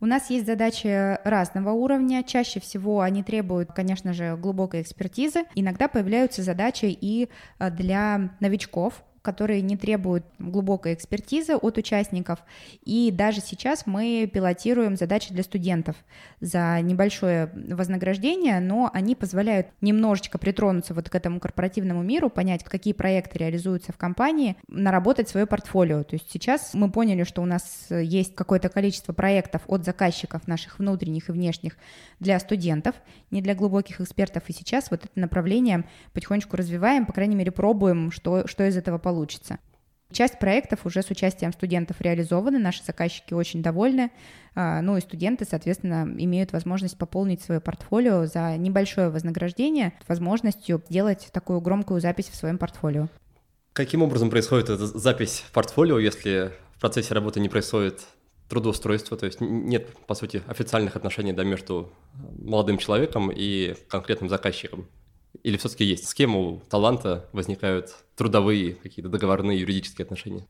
У нас есть задачи разного уровня. Чаще всего они требуют, конечно же, глубокой экспертизы. Иногда появляются задачи и э, для новичков, которые не требуют глубокой экспертизы от участников. И даже сейчас мы пилотируем задачи для студентов за небольшое вознаграждение, но они позволяют немножечко притронуться вот к этому корпоративному миру, понять, какие проекты реализуются в компании, наработать свое портфолио. То есть сейчас мы поняли, что у нас есть какое-то количество проектов от заказчиков наших внутренних и внешних для студентов, не для глубоких экспертов. И сейчас вот это направление потихонечку развиваем, по крайней мере, пробуем, что, что из этого получится получится. Часть проектов уже с участием студентов реализованы, наши заказчики очень довольны, а, ну и студенты, соответственно, имеют возможность пополнить свое портфолио за небольшое вознаграждение, возможностью делать такую громкую запись в своем портфолио. Каким образом происходит эта запись в портфолио, если в процессе работы не происходит трудоустройство, то есть нет, по сути, официальных отношений да, между молодым человеком и конкретным заказчиком? Или все-таки есть? С у таланта возникают трудовые какие-то договорные юридические отношения?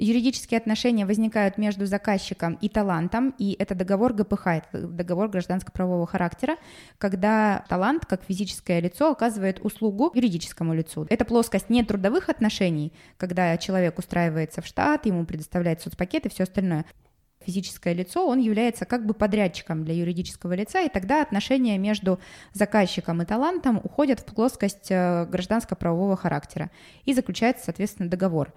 Юридические отношения возникают между заказчиком и талантом, и это договор ГПХ, это договор гражданско-правового характера, когда талант, как физическое лицо, оказывает услугу юридическому лицу. Это плоскость не трудовых отношений, когда человек устраивается в штат, ему предоставляет соцпакет и все остальное физическое лицо, он является как бы подрядчиком для юридического лица, и тогда отношения между заказчиком и талантом уходят в плоскость э, гражданско-правового характера, и заключается, соответственно, договор.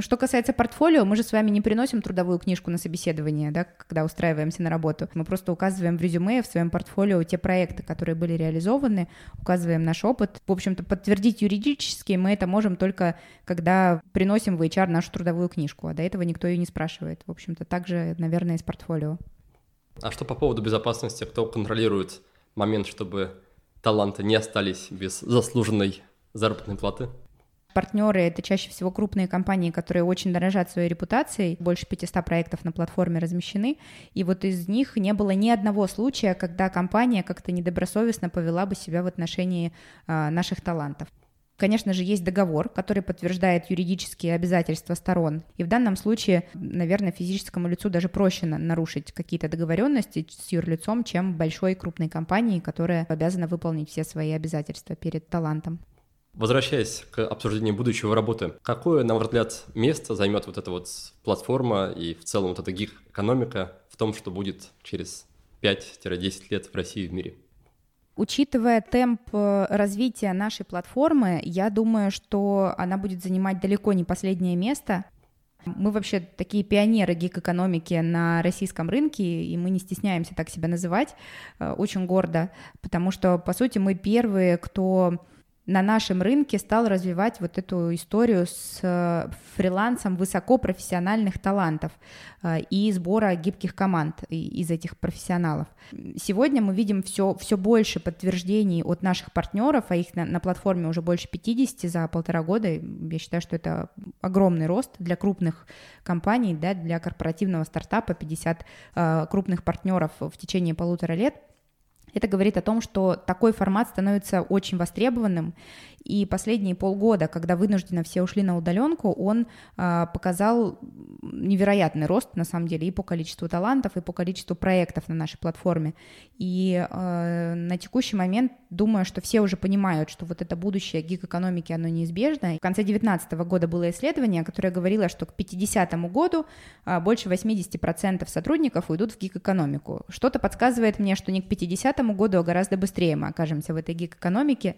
Что касается портфолио, мы же с вами не приносим трудовую книжку на собеседование, да, когда устраиваемся на работу. Мы просто указываем в резюме, в своем портфолио те проекты, которые были реализованы, указываем наш опыт. В общем-то, подтвердить юридически мы это можем только, когда приносим в HR нашу трудовую книжку, а до этого никто ее не спрашивает. В общем-то, также, наверное, из портфолио. А что по поводу безопасности? Кто контролирует момент, чтобы таланты не остались без заслуженной заработной платы? Партнеры — это чаще всего крупные компании, которые очень дорожат своей репутацией. Больше 500 проектов на платформе размещены. И вот из них не было ни одного случая, когда компания как-то недобросовестно повела бы себя в отношении а, наших талантов. Конечно же, есть договор, который подтверждает юридические обязательства сторон. И в данном случае, наверное, физическому лицу даже проще нарушить какие-то договоренности с юрлицом, чем большой крупной компании, которая обязана выполнить все свои обязательства перед талантом. Возвращаясь к обсуждению будущего работы, какое, на ваш взгляд, место займет вот эта вот платформа и в целом вот эта гиг-экономика в том, что будет через 5-10 лет в России и в мире? Учитывая темп э, развития нашей платформы, я думаю, что она будет занимать далеко не последнее место. Мы вообще такие пионеры гик-экономики на российском рынке, и мы не стесняемся так себя называть, э, очень гордо, потому что, по сути, мы первые, кто на нашем рынке стал развивать вот эту историю с э, фрилансом высокопрофессиональных талантов э, и сбора гибких команд из этих профессионалов. Сегодня мы видим все, все больше подтверждений от наших партнеров, а их на, на платформе уже больше 50 за полтора года. Я считаю, что это огромный рост для крупных компаний, да, для корпоративного стартапа 50 э, крупных партнеров в течение полутора лет – это говорит о том, что такой формат становится очень востребованным, и последние полгода, когда вынужденно все ушли на удаленку, он э, показал невероятный рост, на самом деле, и по количеству талантов, и по количеству проектов на нашей платформе. И э, на текущий момент думаю, что все уже понимают, что вот это будущее гиг-экономики, оно неизбежно. В конце 2019 года было исследование, которое говорило, что к 50 году э, больше 80% сотрудников уйдут в гиг-экономику. Что-то подсказывает мне, что не к 50 году, а гораздо быстрее мы окажемся в этой гиг-экономике.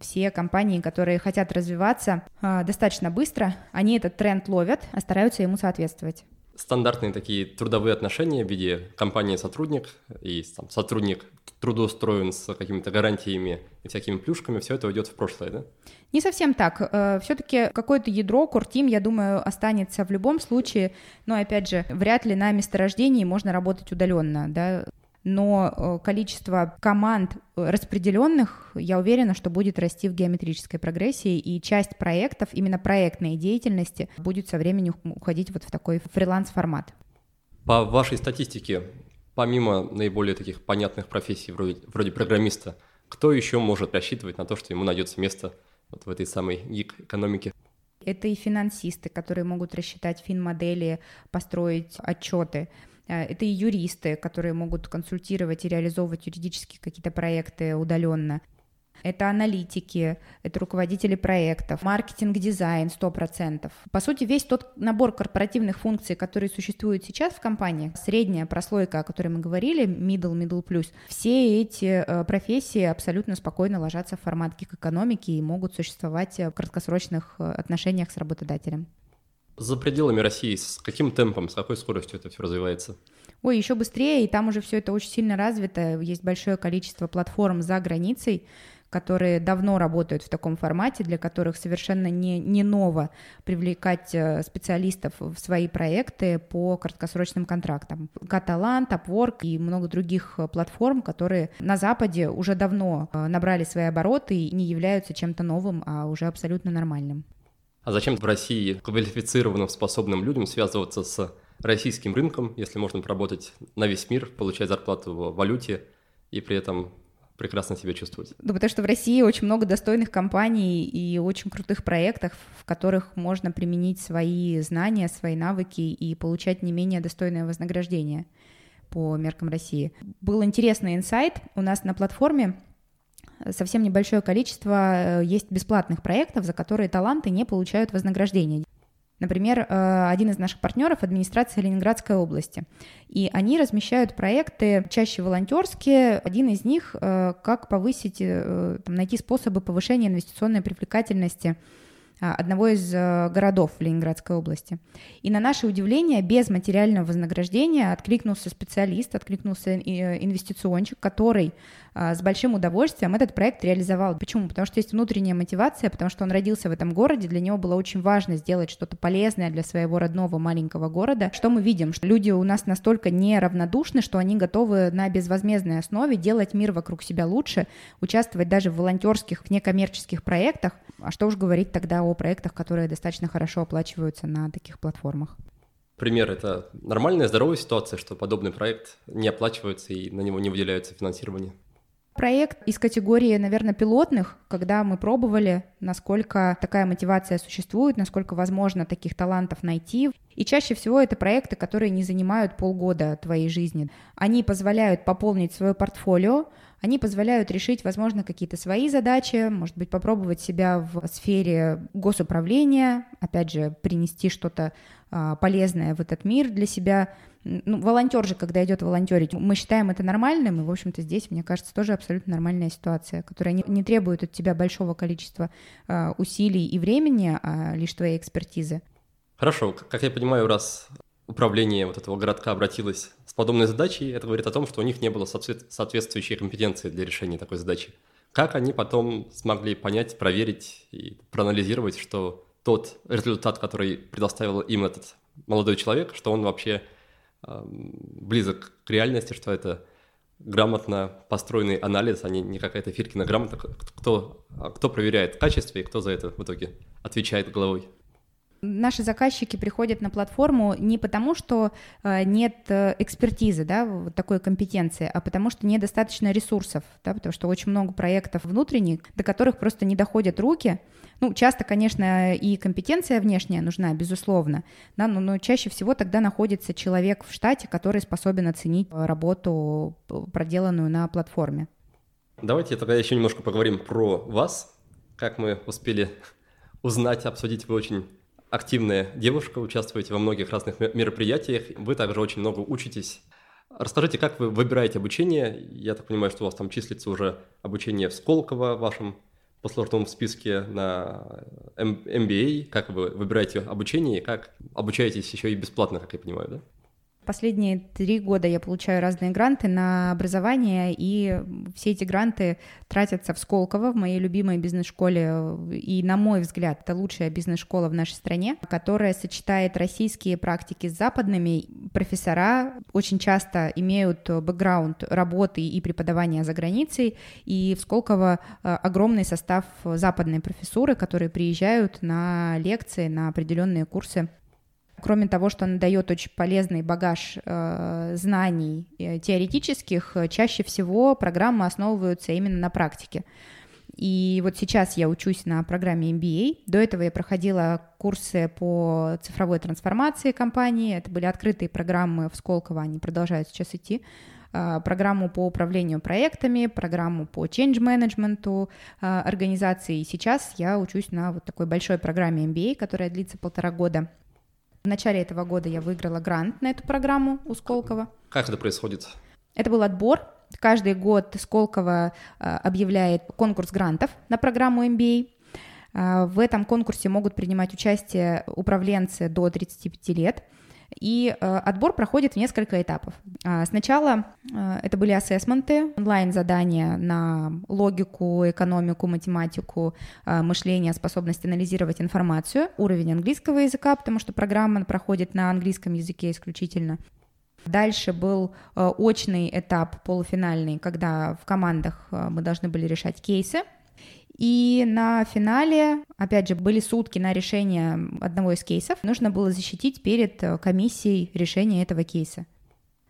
Все компании, которые хотят развиваться а, достаточно быстро, они этот тренд ловят, а стараются ему соответствовать. Стандартные такие трудовые отношения в виде компания-сотрудник и там, сотрудник трудоустроен с какими-то гарантиями и всякими плюшками, все это уйдет в прошлое, да? Не совсем так. Э, Все-таки какое-то ядро, куртим, я думаю, останется в любом случае, но, опять же, вряд ли на месторождении можно работать удаленно, да но э, количество команд э, распределенных, я уверена, что будет расти в геометрической прогрессии, и часть проектов, именно проектной деятельности, будет со временем уходить вот в такой фриланс-формат. По вашей статистике, помимо наиболее таких понятных профессий вроде, вроде программиста, кто еще может рассчитывать на то, что ему найдется место вот в этой самой гик-экономике? Это и финансисты, которые могут рассчитать фин-модели, построить отчеты. Э, это и юристы, которые могут консультировать и реализовывать юридические какие-то проекты удаленно. Это аналитики, это руководители проектов, маркетинг, дизайн 100%. По сути, весь тот набор корпоративных функций, которые существуют сейчас в компании, средняя прослойка, о которой мы говорили, middle, middle plus, все эти э, профессии абсолютно спокойно ложатся в формат гик-экономики и могут существовать в краткосрочных э, отношениях с работодателем. За пределами России с каким темпом, с какой скоростью это все развивается? Ой, еще быстрее, и там уже все это очень сильно развито. Есть большое количество платформ за границей, которые давно работают в таком формате, для которых совершенно не, не ново привлекать э, специалистов в свои проекты по краткосрочным контрактам. Каталан, Upwork и много других э, платформ, которые на Западе уже давно э, набрали свои обороты и не являются чем-то новым, а уже абсолютно нормальным. А зачем в России квалифицированным, способным людям связываться с российским рынком, если можно поработать на весь мир, получать зарплату в валюте и при этом прекрасно себя чувствовать. Ну, потому что в России очень много достойных компаний и очень крутых проектов, в которых можно применить свои знания, свои навыки и получать не менее достойное вознаграждение по меркам России. Был интересный инсайт у нас на платформе совсем небольшое количество э, есть бесплатных проектов, за которые таланты не получают вознаграждения. Например, э, один из наших партнеров – администрация Ленинградской области. И они размещают проекты чаще волонтерские. Один из них э, – как повысить, найти способы повышения инвестиционной привлекательности одного из э, городов в Ленинградской области. И на наше удивление, без материального вознаграждения откликнулся специалист, откликнулся э, инвестиционщик, который а, с большим удовольствием этот проект реализовал. Почему? Потому что есть внутренняя мотивация, потому что он родился в этом городе, для него было очень важно сделать что-то полезное для своего родного маленького города. Что мы видим? Что люди у нас настолько неравнодушны, что они готовы на безвозмездной основе делать мир вокруг себя лучше, участвовать даже в волонтерских, некоммерческих проектах. А что уж говорить тогда о проектах, которые достаточно хорошо оплачиваются на таких платформах. Пример – это нормальная, здоровая ситуация, что подобный проект не оплачивается и на него не выделяется финансирование? Проект из категории, наверное, пилотных, когда мы пробовали, насколько такая мотивация существует, насколько возможно таких талантов найти. И чаще всего это проекты, которые не занимают полгода твоей жизни. Они позволяют пополнить свое портфолио, они позволяют решить, возможно, какие-то свои задачи, может быть, попробовать себя в сфере госуправления, опять же, принести что-то а, полезное в этот мир для себя. Ну, волонтер же, когда идет волонтерить, мы считаем это нормальным, и, в общем-то, здесь, мне кажется, тоже абсолютно нормальная ситуация, которая не, не требует от тебя большого количества э, усилий и времени, а лишь твоей экспертизы. Хорошо, как я понимаю, раз управление вот этого городка обратилось с подобной задачей, это говорит о том, что у них не было соответствующей компетенции для решения такой задачи. Как они потом смогли понять, проверить и проанализировать, что тот результат, который предоставил им этот молодой человек, что он вообще э, близок к реальности, что это грамотно построенный анализ, а не, не какая-то фиркина грамота, кто, кто проверяет качество и кто за это в итоге отвечает головой. Наши заказчики приходят на платформу не потому, что э, нет э, экспертизы, да, вот такой компетенции, а потому что недостаточно ресурсов, да, потому что очень много проектов внутренних, до которых просто не доходят руки. Ну, часто, конечно, и компетенция внешняя нужна, безусловно, да, но, но чаще всего тогда находится человек в штате, который способен оценить работу, проделанную на платформе. Давайте тогда еще немножко поговорим про вас. Как мы успели узнать, обсудить, вы очень активная девушка, участвуете во многих разных мероприятиях, вы также очень много учитесь. Расскажите, как вы выбираете обучение? Я так понимаю, что у вас там числится уже обучение в Сколково в вашем послужном списке на MBA. Как вы выбираете обучение и как обучаетесь еще и бесплатно, как я понимаю, да? Последние три года я получаю разные гранты на образование, и все эти гранты тратятся в Сколково, в моей любимой бизнес-школе. И, на мой взгляд, это лучшая бизнес-школа в нашей стране, которая сочетает российские практики с западными. Профессора очень часто имеют бэкграунд работы и преподавания за границей, и в Сколково э, огромный состав западной профессуры, которые приезжают на лекции, на определенные курсы Кроме того, что она дает очень полезный багаж э, знаний э, теоретических, э, чаще всего программы основываются именно на практике. И вот сейчас я учусь на программе MBA. До этого я проходила курсы по цифровой трансформации компании. Это были открытые программы в Сколково, они продолжают сейчас идти э, программу по управлению проектами, программу по change management э, организации. И сейчас я учусь на вот такой большой программе MBA, которая длится полтора года. В начале этого года я выиграла грант на эту программу у Сколково. Как это происходит? Это был отбор. Каждый год Сколково а, объявляет конкурс грантов на программу MBA. А, в этом конкурсе могут принимать участие управленцы до 35 лет – и э, отбор проходит в несколько этапов. Э, сначала э, это были ассессменты, онлайн-задания на логику, экономику, математику, э, мышление, способность анализировать информацию, уровень английского языка, потому что программа проходит на английском языке исключительно. Дальше был э, очный этап полуфинальный, когда в командах мы должны были решать кейсы, и на финале, опять же, были сутки на решение одного из кейсов. Нужно было защитить перед э, комиссией решение этого кейса.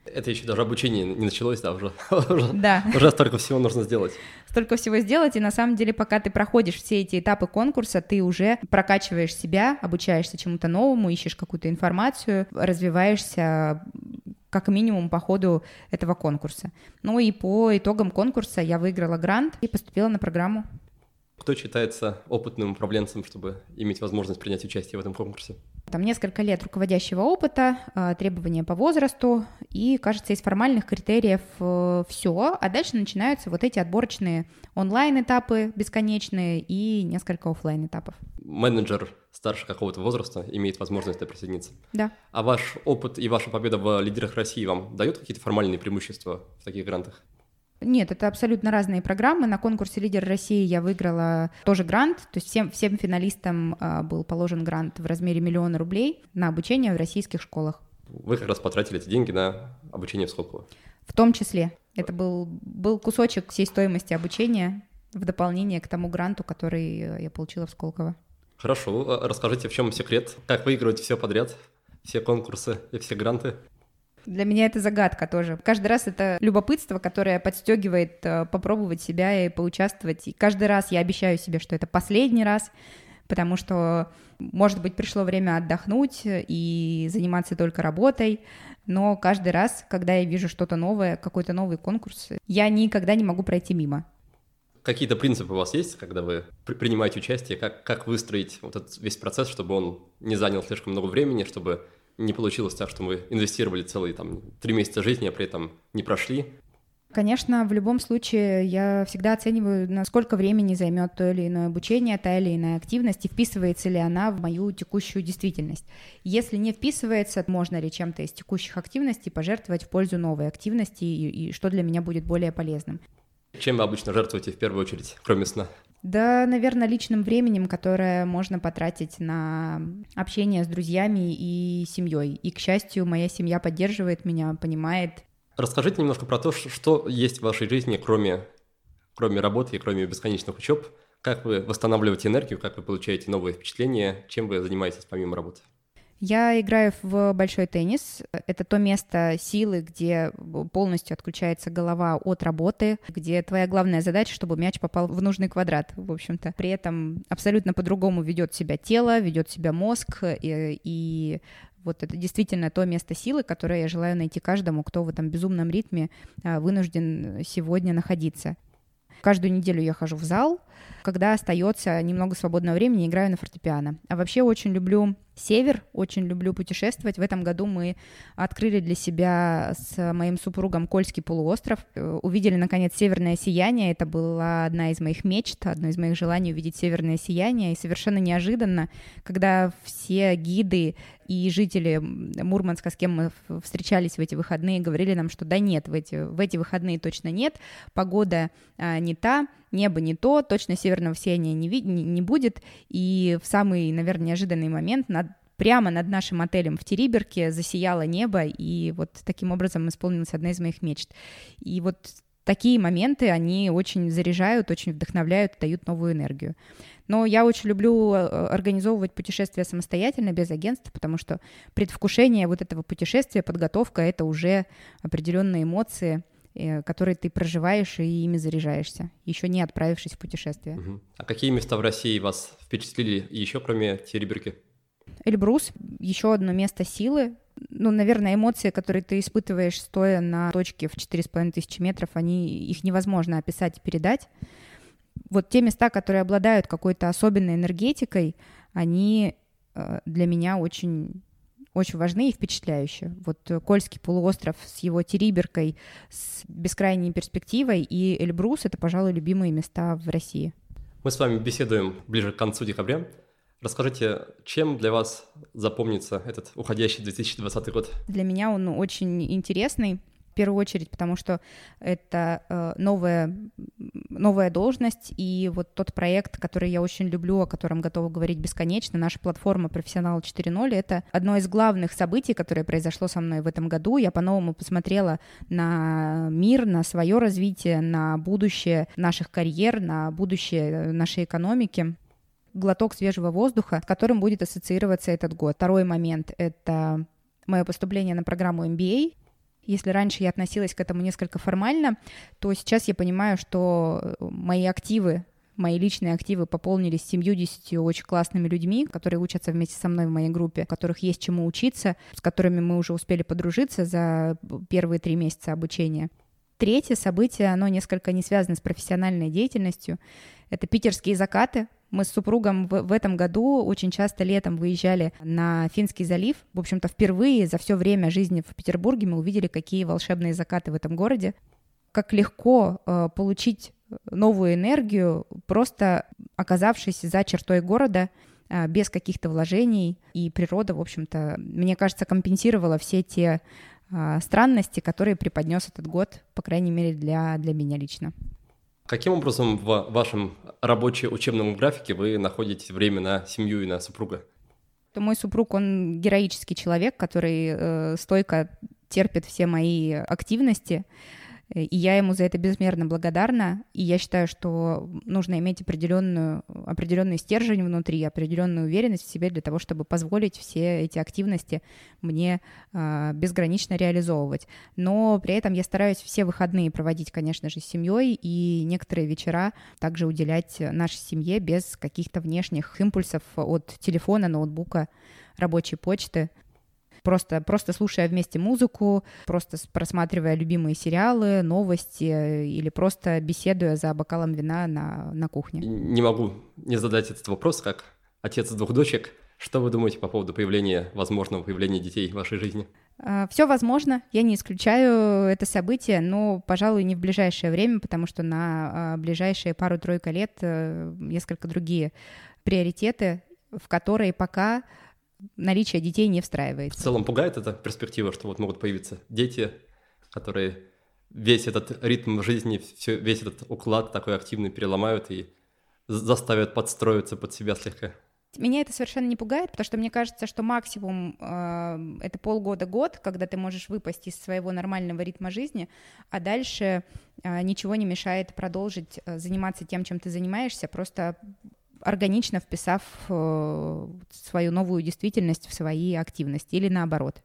Это еще даже обучение не началось, да, уже, да. уже столько всего нужно сделать. Столько всего сделать, и на самом деле, пока ты проходишь все эти этапы конкурса, ты уже прокачиваешь себя, обучаешься чему-то новому, ищешь какую-то информацию, развиваешься как минимум по ходу этого конкурса. Ну и по итогам конкурса я выиграла грант и поступила на программу кто считается опытным управленцем, чтобы иметь возможность принять участие в этом конкурсе? Там несколько лет руководящего опыта, а, требования по возрасту, и, кажется, из формальных критериев э, все, а дальше начинаются вот эти отборочные онлайн-этапы бесконечные и несколько офлайн этапов Менеджер старше какого-то возраста имеет возможность присоединиться. Да. А ваш опыт и ваша победа в лидерах России вам дают какие-то формальные преимущества в таких грантах? Нет, это абсолютно разные программы. На конкурсе «Лидер России» я выиграла тоже грант, то есть всем, всем финалистам а, был положен грант в размере миллиона рублей на обучение в российских школах. Вы как раз потратили эти деньги на обучение в Сколково? В том числе. Это был, был кусочек всей стоимости обучения в дополнение к тому гранту, который э, я получила в Сколково. Хорошо. А, расскажите, в чем секрет? Как выигрывать все подряд? Все конкурсы и все гранты? Для меня это загадка тоже. Каждый раз это любопытство, которое подстегивает э, попробовать себя и поучаствовать. И каждый раз я обещаю себе, что это последний раз, потому что, может быть, пришло время отдохнуть и заниматься только работой, но каждый раз, когда я вижу что-то новое, какой-то новый конкурс, я никогда не могу пройти мимо. Какие-то принципы у вас есть, когда вы принимаете участие? Как, как выстроить вот этот весь процесс, чтобы он не занял слишком много времени, чтобы не получилось так, что мы инвестировали целые там три месяца жизни, а при этом не прошли. Конечно, в любом случае я всегда оцениваю, насколько времени займет то или иное обучение, та или иная активность, и вписывается ли она в мою текущую действительность. Если не вписывается, можно ли чем-то из текущих активностей пожертвовать в пользу новой активности, и, и что для меня будет более полезным. Чем вы обычно жертвуете в первую очередь, кроме сна? Да, наверное, личным временем, которое можно потратить на общение с друзьями и семьей. И, к счастью, моя семья поддерживает меня, понимает. Расскажите немножко про то, что есть в вашей жизни, кроме, кроме работы и кроме бесконечных учеб. Как вы восстанавливаете энергию, как вы получаете новые впечатления, чем вы занимаетесь помимо работы? Я играю в большой теннис. Это то место силы, где полностью отключается голова от работы, где твоя главная задача, чтобы мяч попал в нужный квадрат, в общем-то. При этом абсолютно по-другому ведет себя тело, ведет себя мозг, и, и вот это действительно то место силы, которое я желаю найти каждому, кто в этом безумном ритме а, вынужден сегодня находиться. Каждую неделю я хожу в зал, когда остается немного свободного времени, играю на фортепиано. А вообще очень люблю север, очень люблю путешествовать. В этом году мы открыли для себя с моим супругом Кольский полуостров. Э, увидели, наконец, северное сияние. Это была одна из моих мечт, одно из моих желаний увидеть северное сияние. И совершенно неожиданно, когда все гиды и жители Мурманска, с кем мы встречались в эти выходные, говорили нам, что да нет, в эти, в эти выходные точно нет, погода а, не та, небо не то, точно северного сияния не, не, не будет. И в самый, наверное, неожиданный момент над, прямо над нашим отелем в Териберке засияло небо, и вот таким образом исполнилась одна из моих мечт. И вот такие моменты, они очень заряжают, очень вдохновляют, дают новую энергию. Но я очень люблю э, организовывать путешествия самостоятельно, без агентства, потому что предвкушение вот этого путешествия, подготовка — это уже определенные эмоции — Э, которые ты проживаешь и ими заряжаешься, еще не отправившись в путешествие. А какие места в России вас впечатлили еще, кроме Тереберки? Эльбрус, еще одно место силы. Ну, наверное, эмоции, которые ты испытываешь, стоя на точке в 4,5 тысячи метров, они, их невозможно описать и передать. Вот те места, которые обладают какой-то особенной энергетикой, они э, для меня очень очень важны и впечатляющие. Вот э, Кольский полуостров с его Териберкой, с бескрайней перспективой, и Эльбрус — это, пожалуй, любимые места в России. Мы с вами беседуем ближе к концу декабря. Расскажите, чем для вас запомнится этот уходящий 2020 год? Для меня он очень интересный первую очередь, потому что это э, новая, новая должность, и вот тот проект, который я очень люблю, о котором готова говорить бесконечно, наша платформа «Профессионал 4.0», это одно из главных событий, которое произошло со мной в этом году. Я по-новому посмотрела на мир, на свое развитие, на будущее наших карьер, на будущее нашей экономики глоток свежего воздуха, с которым будет ассоциироваться этот год. Второй момент — это мое поступление на программу MBA. Если раньше я относилась к этому несколько формально, то сейчас я понимаю, что э, мои активы мои личные активы пополнились семью-десятью очень классными людьми, которые учатся вместе со мной в моей группе, у которых есть чему учиться, с которыми мы уже успели подружиться за первые три месяца обучения. Третье событие, оно несколько не связано с профессиональной деятельностью. Это питерские закаты, мы с супругом в, в этом году очень часто летом выезжали на Финский залив. В общем-то, впервые за все время жизни в Петербурге мы увидели, какие волшебные закаты в этом городе. Как легко э, получить новую энергию, просто оказавшись за чертой города, э, без каких-то вложений. И природа, в общем-то, мне кажется, компенсировала все те странности, которые преподнес этот год, по крайней мере, для, для меня лично. Каким образом в вашем рабочем-учебном графике вы находите время на семью и на супруга? То мой супруг, он героический человек, который э, стойко терпит все мои активности, и я ему за это безмерно благодарна. И я считаю, что нужно иметь определенную, определенный стержень внутри, определенную уверенность в себе для того, чтобы позволить все эти активности мне э, безгранично реализовывать. Но при этом я стараюсь все выходные проводить, конечно же, с семьей и некоторые вечера также уделять нашей семье без каких-то внешних импульсов от телефона, ноутбука, рабочей почты просто, просто слушая вместе музыку, просто просматривая любимые сериалы, новости или просто беседуя за бокалом вина на, на кухне. Не могу не задать этот вопрос, как отец двух дочек. Что вы думаете по поводу появления, возможного появления детей в вашей жизни? А, Все возможно, я не исключаю это событие, но, пожалуй, не в ближайшее время, потому что на а, ближайшие пару-тройку лет э, несколько другие приоритеты, в которые пока наличие детей не встраивается. В целом пугает эта перспектива, что вот могут появиться дети, которые весь этот ритм жизни, все, весь этот уклад такой активный переломают и заставят подстроиться под себя слегка? Меня это совершенно не пугает, потому что мне кажется, что максимум э, это полгода-год, когда ты можешь выпасть из своего нормального ритма жизни, а дальше э, ничего не мешает продолжить э, заниматься тем, чем ты занимаешься, просто органично вписав э, свою новую действительность в свои активности или наоборот.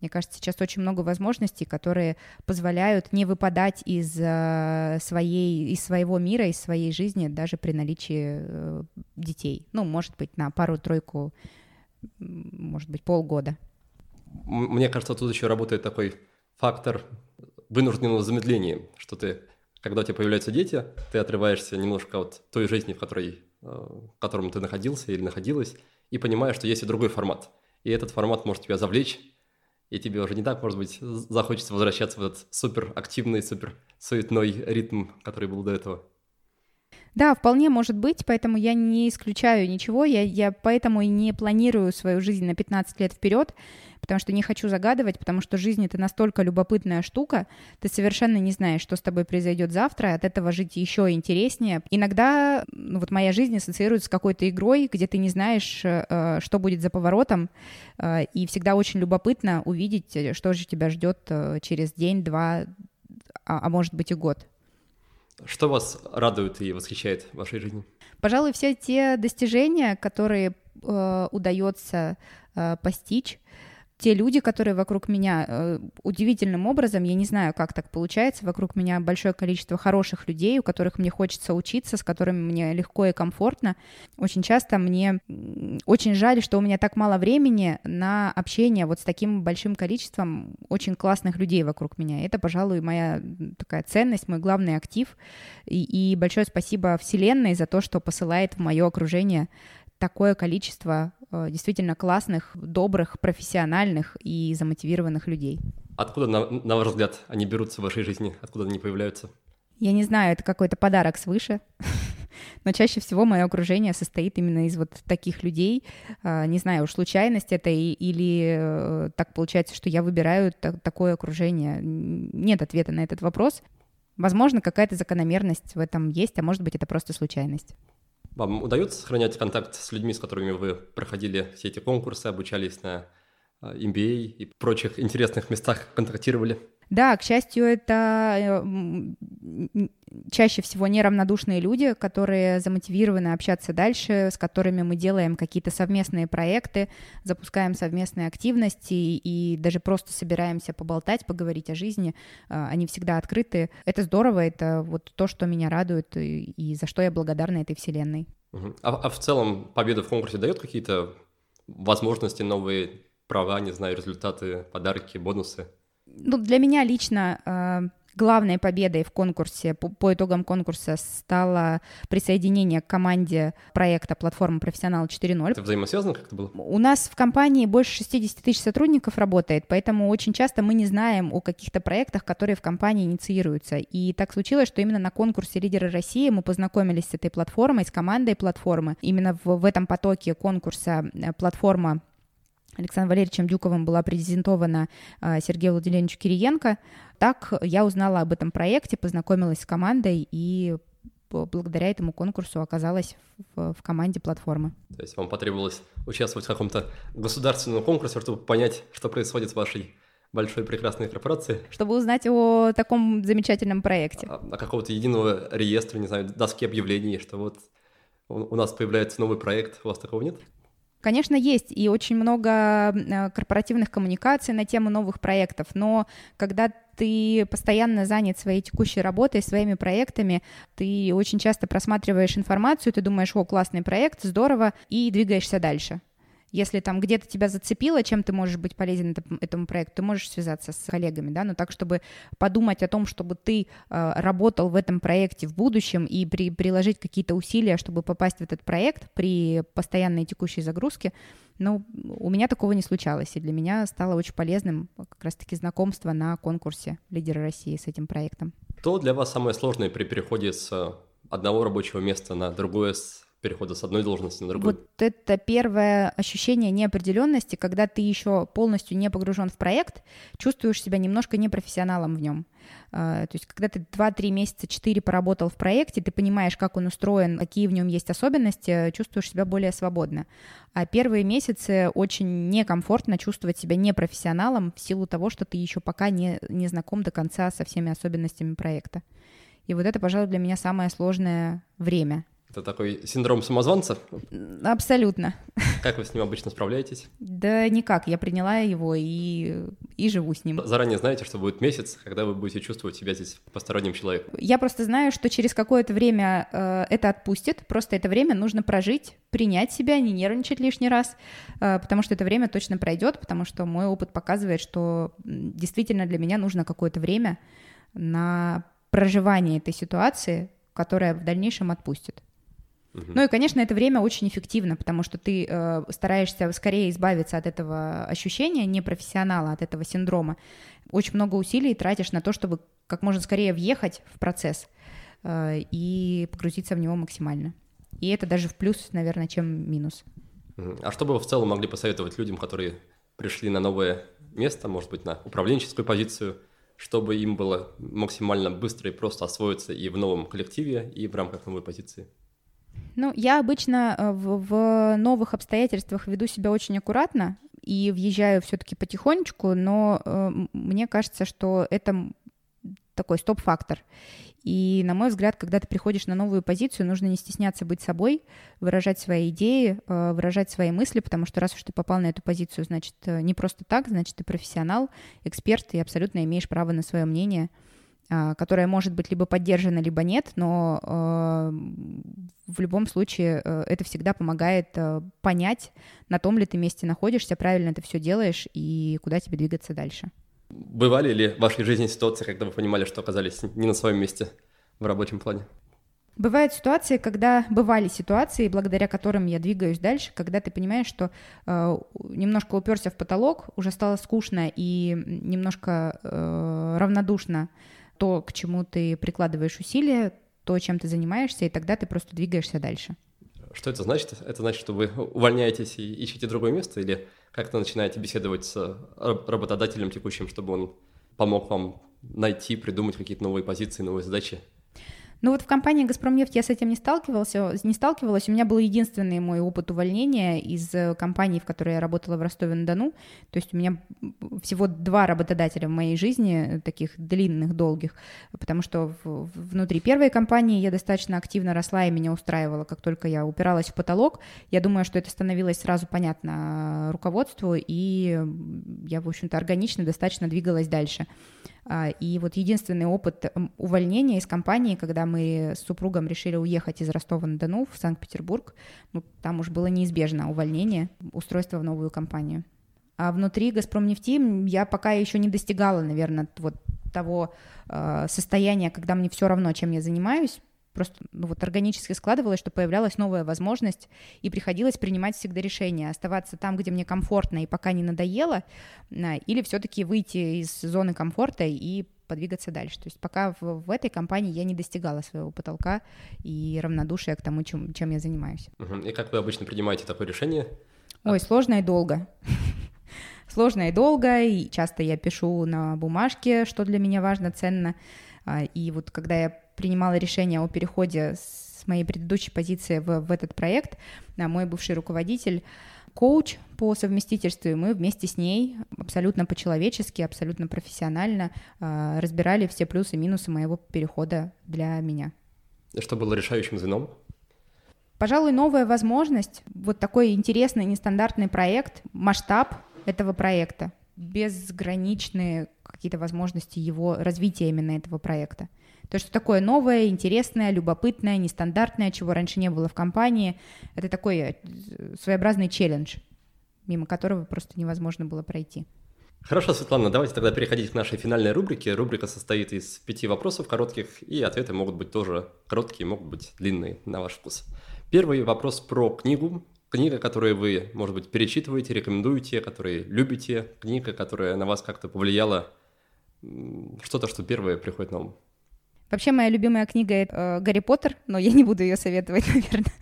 Мне кажется, сейчас очень много возможностей, которые позволяют не выпадать из, э, своей, из своего мира, из своей жизни, даже при наличии э, детей. Ну, может быть, на пару-тройку, может быть, полгода. Мне кажется, тут еще работает такой фактор вынужденного замедления, что ты, когда у тебя появляются дети, ты отрываешься немножко от той жизни, в которой, в котором ты находился или находилась, и понимаешь, что есть и другой формат. И этот формат может тебя завлечь, и тебе уже не так, может быть, захочется возвращаться в этот супер активный, супер суетной ритм, который был до этого. Да, вполне может быть, поэтому я не исключаю ничего, я, я поэтому и не планирую свою жизнь на 15 лет вперед, потому что не хочу загадывать, потому что жизнь это настолько любопытная штука, ты совершенно не знаешь, что с тобой произойдет завтра, от этого жить еще интереснее. Иногда ну, вот моя жизнь ассоциируется с какой-то игрой, где ты не знаешь, э, что будет за поворотом, э, и всегда очень любопытно увидеть, э, что же тебя ждет через день, два, а, а может быть и год. Что вас радует и восхищает в вашей жизни? Пожалуй, все те достижения, которые э, удается э, постичь, те люди, которые вокруг меня, э, удивительным образом, я не знаю, как так получается, вокруг меня большое количество хороших людей, у которых мне хочется учиться, с которыми мне легко и комфортно. Очень часто мне очень жаль, что у меня так мало времени на общение вот с таким большим количеством очень классных людей вокруг меня. Это, пожалуй, моя такая ценность, мой главный актив. И, и большое спасибо Вселенной за то, что посылает в мое окружение такое количество действительно классных, добрых, профессиональных и замотивированных людей. Откуда, на, на ваш взгляд, они берутся в вашей жизни? Откуда они появляются? Я не знаю, это какой-то подарок свыше. Но чаще всего мое окружение состоит именно из вот таких людей. А, не знаю, уж случайность это или э, так получается, что я выбираю такое окружение. Нет ответа на этот вопрос. Возможно, какая-то закономерность в этом есть, а может быть, это просто случайность. Вам удается сохранять контакт с людьми, с которыми вы проходили все эти конкурсы, обучались на MBA а, и прочих интересных местах, контактировали? Да, к счастью, это э, чаще всего неравнодушные люди, которые замотивированы общаться дальше, с которыми мы делаем какие-то совместные проекты, запускаем совместные активности и даже просто собираемся поболтать, поговорить о жизни. Э, они всегда открыты. Это здорово, это вот то, что меня радует и за что я благодарна этой вселенной. А, а в целом победа в конкурсе дает какие-то возможности, новые права, не знаю, результаты, подарки, бонусы? Ну, для меня лично э, главной победой в конкурсе, по, по итогам конкурса стало присоединение к команде проекта «Платформа Профессионал 4.0». Это взаимосвязано как-то было? У нас в компании больше 60 тысяч сотрудников работает, поэтому очень часто мы не знаем о каких-то проектах, которые в компании инициируются. И так случилось, что именно на конкурсе «Лидеры России» мы познакомились с этой платформой, с командой платформы. Именно в, в этом потоке конкурса э, платформа Александром Валерьевичем Дюковым была презентована а, Сергею Владимировичу Кириенко. Так я узнала об этом проекте, познакомилась с командой и благодаря этому конкурсу оказалась в, в команде платформы. То есть вам потребовалось участвовать в каком-то государственном конкурсе, чтобы понять, что происходит в вашей большой прекрасной корпорации. Чтобы узнать о таком замечательном проекте. О, о какого-то единого реестра, не знаю, доски объявлений, что вот у нас появляется новый проект, у вас такого нет? Конечно, есть и очень много э, корпоративных коммуникаций на тему новых проектов, но когда ты постоянно занят своей текущей работой, своими проектами, ты очень часто просматриваешь информацию, ты думаешь, о, классный проект, здорово, и двигаешься дальше. Если там где-то тебя зацепило, чем ты можешь быть полезен этому проекту, ты можешь связаться с коллегами, да, но так, чтобы подумать о том, чтобы ты э, работал в этом проекте в будущем и при, приложить какие-то усилия, чтобы попасть в этот проект при постоянной текущей загрузке, ну, у меня такого не случалось, и для меня стало очень полезным как раз-таки знакомство на конкурсе «Лидеры России» с этим проектом. Что для вас самое сложное при переходе с одного рабочего места на другое, с перехода с одной должности на другую? Вот это первое ощущение неопределенности, когда ты еще полностью не погружен в проект, чувствуешь себя немножко непрофессионалом в нем. А, то есть, когда ты 2-3 месяца, 4 поработал в проекте, ты понимаешь, как он устроен, какие в нем есть особенности, чувствуешь себя более свободно. А первые месяцы очень некомфортно чувствовать себя непрофессионалом в силу того, что ты еще пока не, не знаком до конца со всеми особенностями проекта. И вот это, пожалуй, для меня самое сложное время — это такой синдром самозванца? Абсолютно. Как вы с ним обычно справляетесь? Да никак, я приняла его и, и живу с ним. Заранее знаете, что будет месяц, когда вы будете чувствовать себя здесь посторонним человеком? Я просто знаю, что через какое-то время э, это отпустит, просто это время нужно прожить, принять себя, не нервничать лишний раз, э, потому что это время точно пройдет, потому что мой опыт показывает, что действительно для меня нужно какое-то время на проживание этой ситуации, которая в дальнейшем отпустит. Ну и, конечно, это время очень эффективно, потому что ты э, стараешься скорее избавиться от этого ощущения непрофессионала, от этого синдрома. Очень много усилий тратишь на то, чтобы как можно скорее въехать в процесс э, и погрузиться в него максимально. И это даже в плюс, наверное, чем минус. А что бы вы в целом могли посоветовать людям, которые пришли на новое место, может быть, на управленческую позицию, чтобы им было максимально быстро и просто освоиться и в новом коллективе, и в рамках новой позиции? Ну, я обычно э, в, в новых обстоятельствах веду себя очень аккуратно и въезжаю все-таки потихонечку, но э, мне кажется, что это такой стоп-фактор. И, на мой взгляд, когда ты приходишь на новую позицию, нужно не стесняться быть собой, выражать свои идеи, э, выражать свои мысли, потому что раз уж ты попал на эту позицию, значит, э, не просто так, значит, ты профессионал, эксперт, и абсолютно имеешь право на свое мнение. А, которая может быть либо поддержана, либо нет, но э, в любом случае э, это всегда помогает э, понять, на том ли ты месте находишься, правильно ты все делаешь и куда тебе двигаться дальше. Бывали ли в вашей жизни ситуации, когда вы понимали, что оказались не на своем месте в рабочем плане? Бывают ситуации, когда бывали ситуации, благодаря которым я двигаюсь дальше, когда ты понимаешь, что э, немножко уперся в потолок, уже стало скучно и немножко э, равнодушно то, к чему ты прикладываешь усилия, то, чем ты занимаешься, и тогда ты просто двигаешься дальше. Что это значит? Это значит, что вы увольняетесь и ищете другое место, или как-то начинаете беседовать с работодателем текущим, чтобы он помог вам найти, придумать какие-то новые позиции, новые задачи? Ну вот в компании «Газпромнефть» я с этим не сталкивался, не сталкивалась. У меня был единственный мой опыт увольнения из э, компании, в которой я работала в Ростове-на-Дону. То есть у меня всего два работодателя в моей жизни, э, таких длинных, долгих, потому что внутри первой компании я достаточно активно росла и меня устраивала. Как только я упиралась в потолок, я думаю, что это становилось сразу понятно э, руководству, и я, в общем-то, органично достаточно двигалась дальше. А, и вот единственный опыт увольнения из компании, когда мы с супругом решили уехать из Ростова-на-Дону в Санкт-Петербург, ну, там уж было неизбежно увольнение, устройство в новую компанию. А внутри «Газпромнефти» я пока еще не достигала, наверное, вот того э, состояния, когда мне все равно, чем я занимаюсь, просто ну, вот органически складывалось, что появлялась новая возможность, и приходилось принимать всегда решение, оставаться там, где мне комфортно и пока не надоело, или все-таки выйти из зоны комфорта и подвигаться дальше. То есть пока в, в этой компании я не достигала своего потолка и равнодушия к тому, чем, чем я занимаюсь. И как вы обычно принимаете такое решение? Ой, сложно и долго. Сложно и долго, и часто я пишу на бумажке, что для меня важно, ценно. А, и вот когда я принимала решение о переходе с моей предыдущей позиции в, в этот проект, а мой бывший руководитель коуч по совместительству, и мы вместе с ней абсолютно по-человечески, абсолютно профессионально э, разбирали все плюсы и минусы моего перехода для меня. Что было решающим звеном? Пожалуй, новая возможность, вот такой интересный, нестандартный проект, масштаб этого проекта, безграничные какие-то возможности его развития именно этого проекта. То, что такое новое, интересное, любопытное, нестандартное, чего раньше не было в компании, это такой э, своеобразный челлендж, мимо которого просто невозможно было пройти. Хорошо, Светлана, давайте тогда переходить к нашей финальной рубрике. Рубрика состоит из пяти вопросов коротких, и ответы могут быть тоже короткие, могут быть длинные, на ваш вкус. Первый вопрос про книгу. Книга, которую вы, может быть, перечитываете, рекомендуете, которые любите, книга, которая на вас как-то повлияла, что-то, что первое приходит на ум. Вообще моя любимая книга — э, «Гарри Поттер», но я не буду ее советовать, наверное.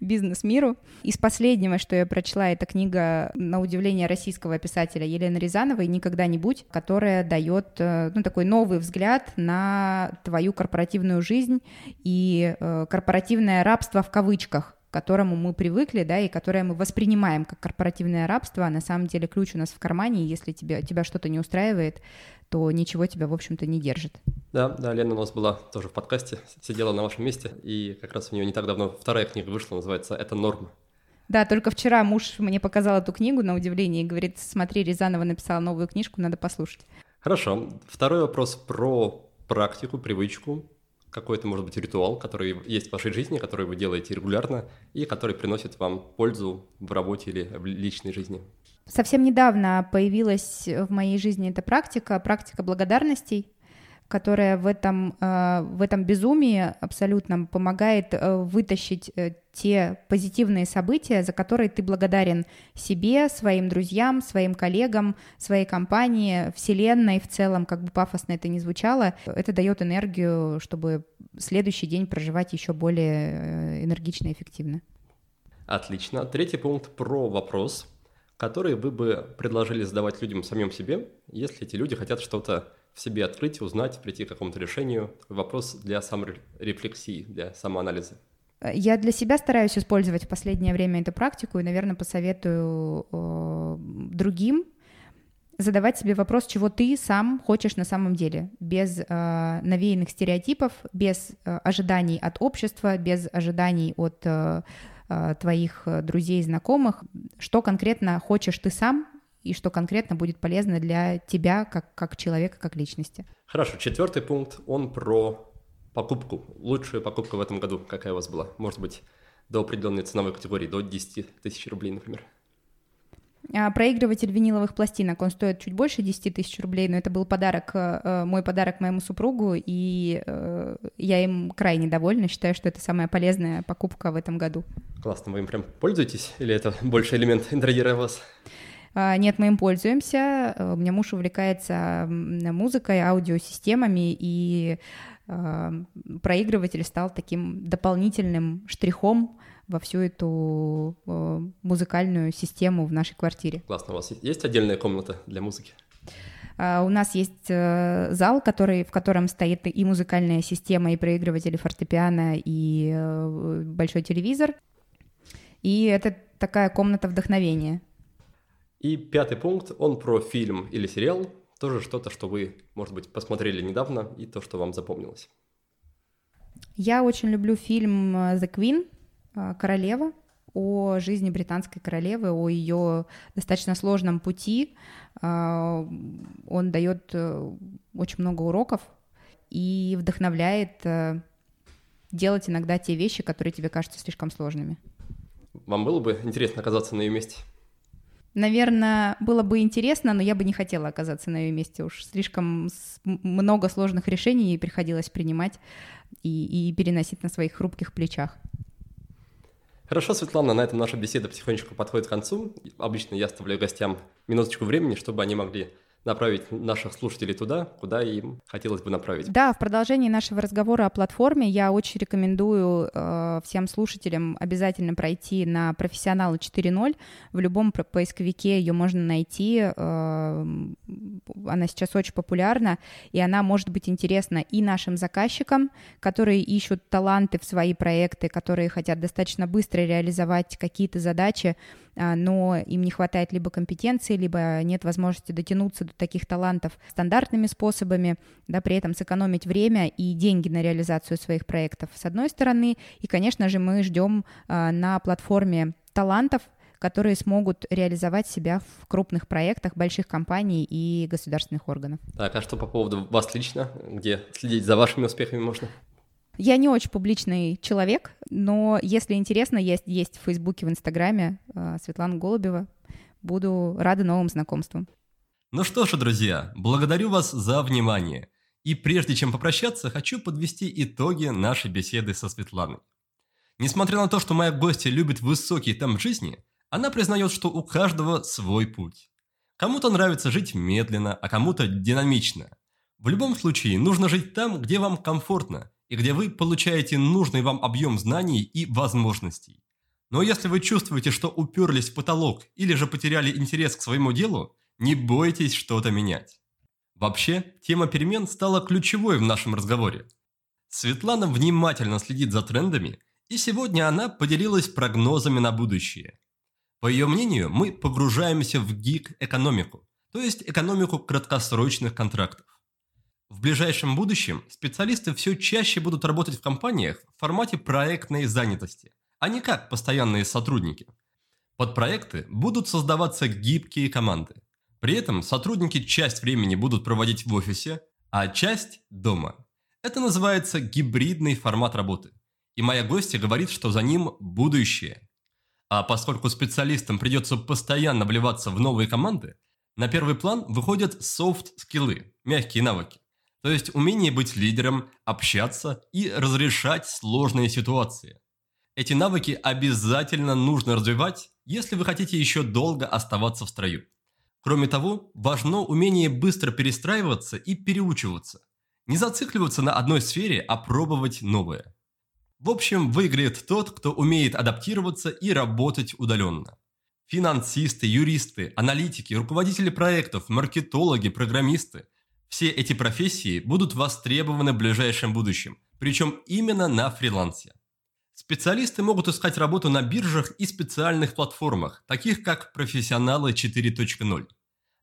бизнес-миру. Из последнего, что я прочла, это книга, на удивление, российского писателя Елены Рязановой «Никогда-нибудь», которая дает э, ну, такой новый взгляд на твою корпоративную жизнь и э, корпоративное рабство в кавычках, к которому мы привыкли, да, и которое мы воспринимаем как корпоративное рабство, а на самом деле ключ у нас в кармане, и если тебя, тебя что-то не устраивает, то ничего тебя, в общем-то, не держит. Да, да, Лена у нас была тоже в подкасте, сидела на вашем месте, и как раз у нее не так давно вторая книга вышла, называется «Это норма». Да, только вчера муж мне показал эту книгу на удивление и говорит, смотри, Рязанова написала новую книжку, надо послушать. Хорошо. Второй вопрос про практику, привычку какой-то, может быть, ритуал, который есть в вашей жизни, который вы делаете регулярно и который приносит вам пользу в работе или в личной жизни? Совсем недавно появилась в моей жизни эта практика, практика благодарностей которая в этом, э, в этом безумии абсолютно помогает э, вытащить э, те позитивные события, за которые ты благодарен себе, своим друзьям, своим коллегам, своей компании, вселенной в целом, как бы пафосно это ни звучало, это дает энергию, чтобы следующий день проживать еще более энергично и эффективно. Отлично. Третий пункт про вопрос, который вы бы предложили задавать людям самим себе, если эти люди хотят что-то в себе открыть, узнать, прийти к какому-то решению. Вопрос для саморефлексии, для самоанализа. Я для себя стараюсь использовать в последнее время эту практику и, наверное, посоветую э, другим задавать себе вопрос, чего ты сам хочешь на самом деле, без э, навеянных стереотипов, без э, ожиданий от общества, без ожиданий от э, э твоих друзей и знакомых, что конкретно хочешь ты сам и что конкретно будет полезно для тебя как, как человека, как личности. Хорошо, четвертый пункт, он про покупку. Лучшая покупка в этом году, какая у вас была? Может быть, до определенной ценовой категории, до 10 тысяч рублей, например. А, проигрыватель виниловых пластинок, он стоит чуть больше 10 тысяч рублей, но это был подарок, э, мой подарок моему супругу, и э, я им крайне довольна, считаю, что это самая полезная покупка в этом году. Классно, вы им прям пользуетесь, или это больше элемент интерьера у вас? А, нет, мы им пользуемся. Э, у меня муж увлекается музыкой, аудиосистемами, и а, проигрыватель стал таким дополнительным штрихом во всю эту э, музыкальную систему в нашей квартире. Классно. У вас есть отдельная комната для музыки? А, у нас есть э, зал, который, в котором стоит и музыкальная система, и проигрыватели фортепиано, и большой телевизор. И это такая комната вдохновения. И пятый пункт, он про фильм или сериал, тоже что-то, что вы, может быть, посмотрели недавно и то, что вам запомнилось. Я очень люблю фильм э, «The Queen», э, «Королева», о жизни британской королевы, о ее достаточно сложном пути. Э, он дает очень много уроков и вдохновляет делать иногда те вещи, которые тебе кажутся слишком сложными. Вам было бы интересно оказаться на ее месте? Наверное, было бы интересно, но я бы не хотела оказаться на ее месте. Уж слишком много сложных решений приходилось принимать и, и переносить на своих хрупких плечах. Хорошо, Светлана, на этом наша беседа потихонечку подходит к концу. Обычно я оставляю гостям минуточку времени, чтобы они могли направить наших слушателей туда, куда им хотелось бы направить. Да, в продолжении нашего разговора о платформе я очень рекомендую э, всем слушателям обязательно пройти на профессионалы 4.0. В любом поисковике ее можно найти. Э, она сейчас очень популярна, и она может быть интересна и нашим заказчикам, которые ищут таланты в свои проекты, которые хотят достаточно быстро реализовать какие-то задачи, но им не хватает либо компетенции, либо нет возможности дотянуться до таких талантов стандартными способами, да, при этом сэкономить время и деньги на реализацию своих проектов, с одной стороны. И, конечно же, мы ждем а, на платформе талантов, которые смогут реализовать себя в крупных проектах больших компаний и государственных органов. Так, а что по поводу вас лично? Где следить за вашими успехами можно? Я не очень публичный человек, но если интересно, есть, есть в Фейсбуке, в Инстаграме э, Светлана Голубева. Буду рада новым знакомствам. Ну что ж, друзья, благодарю вас за внимание. И прежде чем попрощаться, хочу подвести итоги нашей беседы со Светланой. Несмотря на то, что моя гостья любит высокий темп жизни, она признает, что у каждого свой путь. Кому-то нравится жить медленно, а кому-то динамично. В любом случае, нужно жить там, где вам комфортно, и где вы получаете нужный вам объем знаний и возможностей. Но если вы чувствуете, что уперлись в потолок или же потеряли интерес к своему делу, не бойтесь что-то менять. Вообще, тема перемен стала ключевой в нашем разговоре. Светлана внимательно следит за трендами, и сегодня она поделилась прогнозами на будущее. По ее мнению, мы погружаемся в гиг-экономику, то есть экономику краткосрочных контрактов. В ближайшем будущем специалисты все чаще будут работать в компаниях в формате проектной занятости, а не как постоянные сотрудники. Под проекты будут создаваться гибкие команды. При этом сотрудники часть времени будут проводить в офисе, а часть – дома. Это называется гибридный формат работы. И моя гостья говорит, что за ним будущее. А поскольку специалистам придется постоянно вливаться в новые команды, на первый план выходят софт-скиллы, мягкие навыки. То есть умение быть лидером, общаться и разрешать сложные ситуации. Эти навыки обязательно нужно развивать, если вы хотите еще долго оставаться в строю. Кроме того, важно умение быстро перестраиваться и переучиваться. Не зацикливаться на одной сфере, а пробовать новое. В общем, выиграет тот, кто умеет адаптироваться и работать удаленно. Финансисты, юристы, аналитики, руководители проектов, маркетологи, программисты все эти профессии будут востребованы в ближайшем будущем, причем именно на фрилансе. Специалисты могут искать работу на биржах и специальных платформах, таких как «Профессионалы 4.0».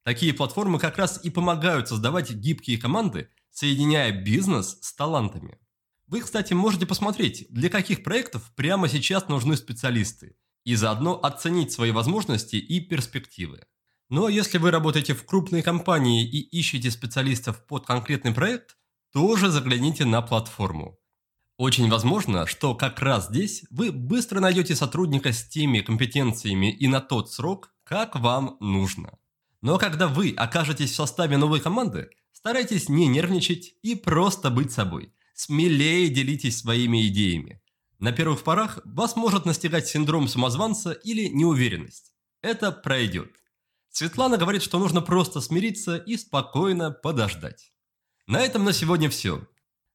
Такие платформы как раз и помогают создавать гибкие команды, соединяя бизнес с талантами. Вы, кстати, можете посмотреть, для каких проектов прямо сейчас нужны специалисты, и заодно оценить свои возможности и перспективы. Но если вы работаете в крупной компании и ищете специалистов под конкретный проект, тоже загляните на платформу. Очень возможно, что как раз здесь вы быстро найдете сотрудника с теми компетенциями и на тот срок, как вам нужно. Но когда вы окажетесь в составе новой команды, старайтесь не нервничать и просто быть собой. Смелее делитесь своими идеями. На первых порах вас может настигать синдром самозванца или неуверенность. Это пройдет. Светлана говорит, что нужно просто смириться и спокойно подождать. На этом на сегодня все.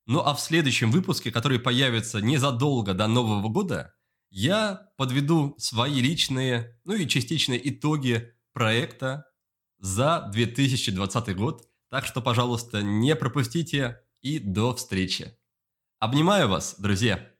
Ну а в следующем выпуске, который появится незадолго до Нового года, я подведу свои личные, ну и частичные итоги проекта за 2020 год. Так что, пожалуйста, не пропустите и до встречи. Обнимаю вас, друзья!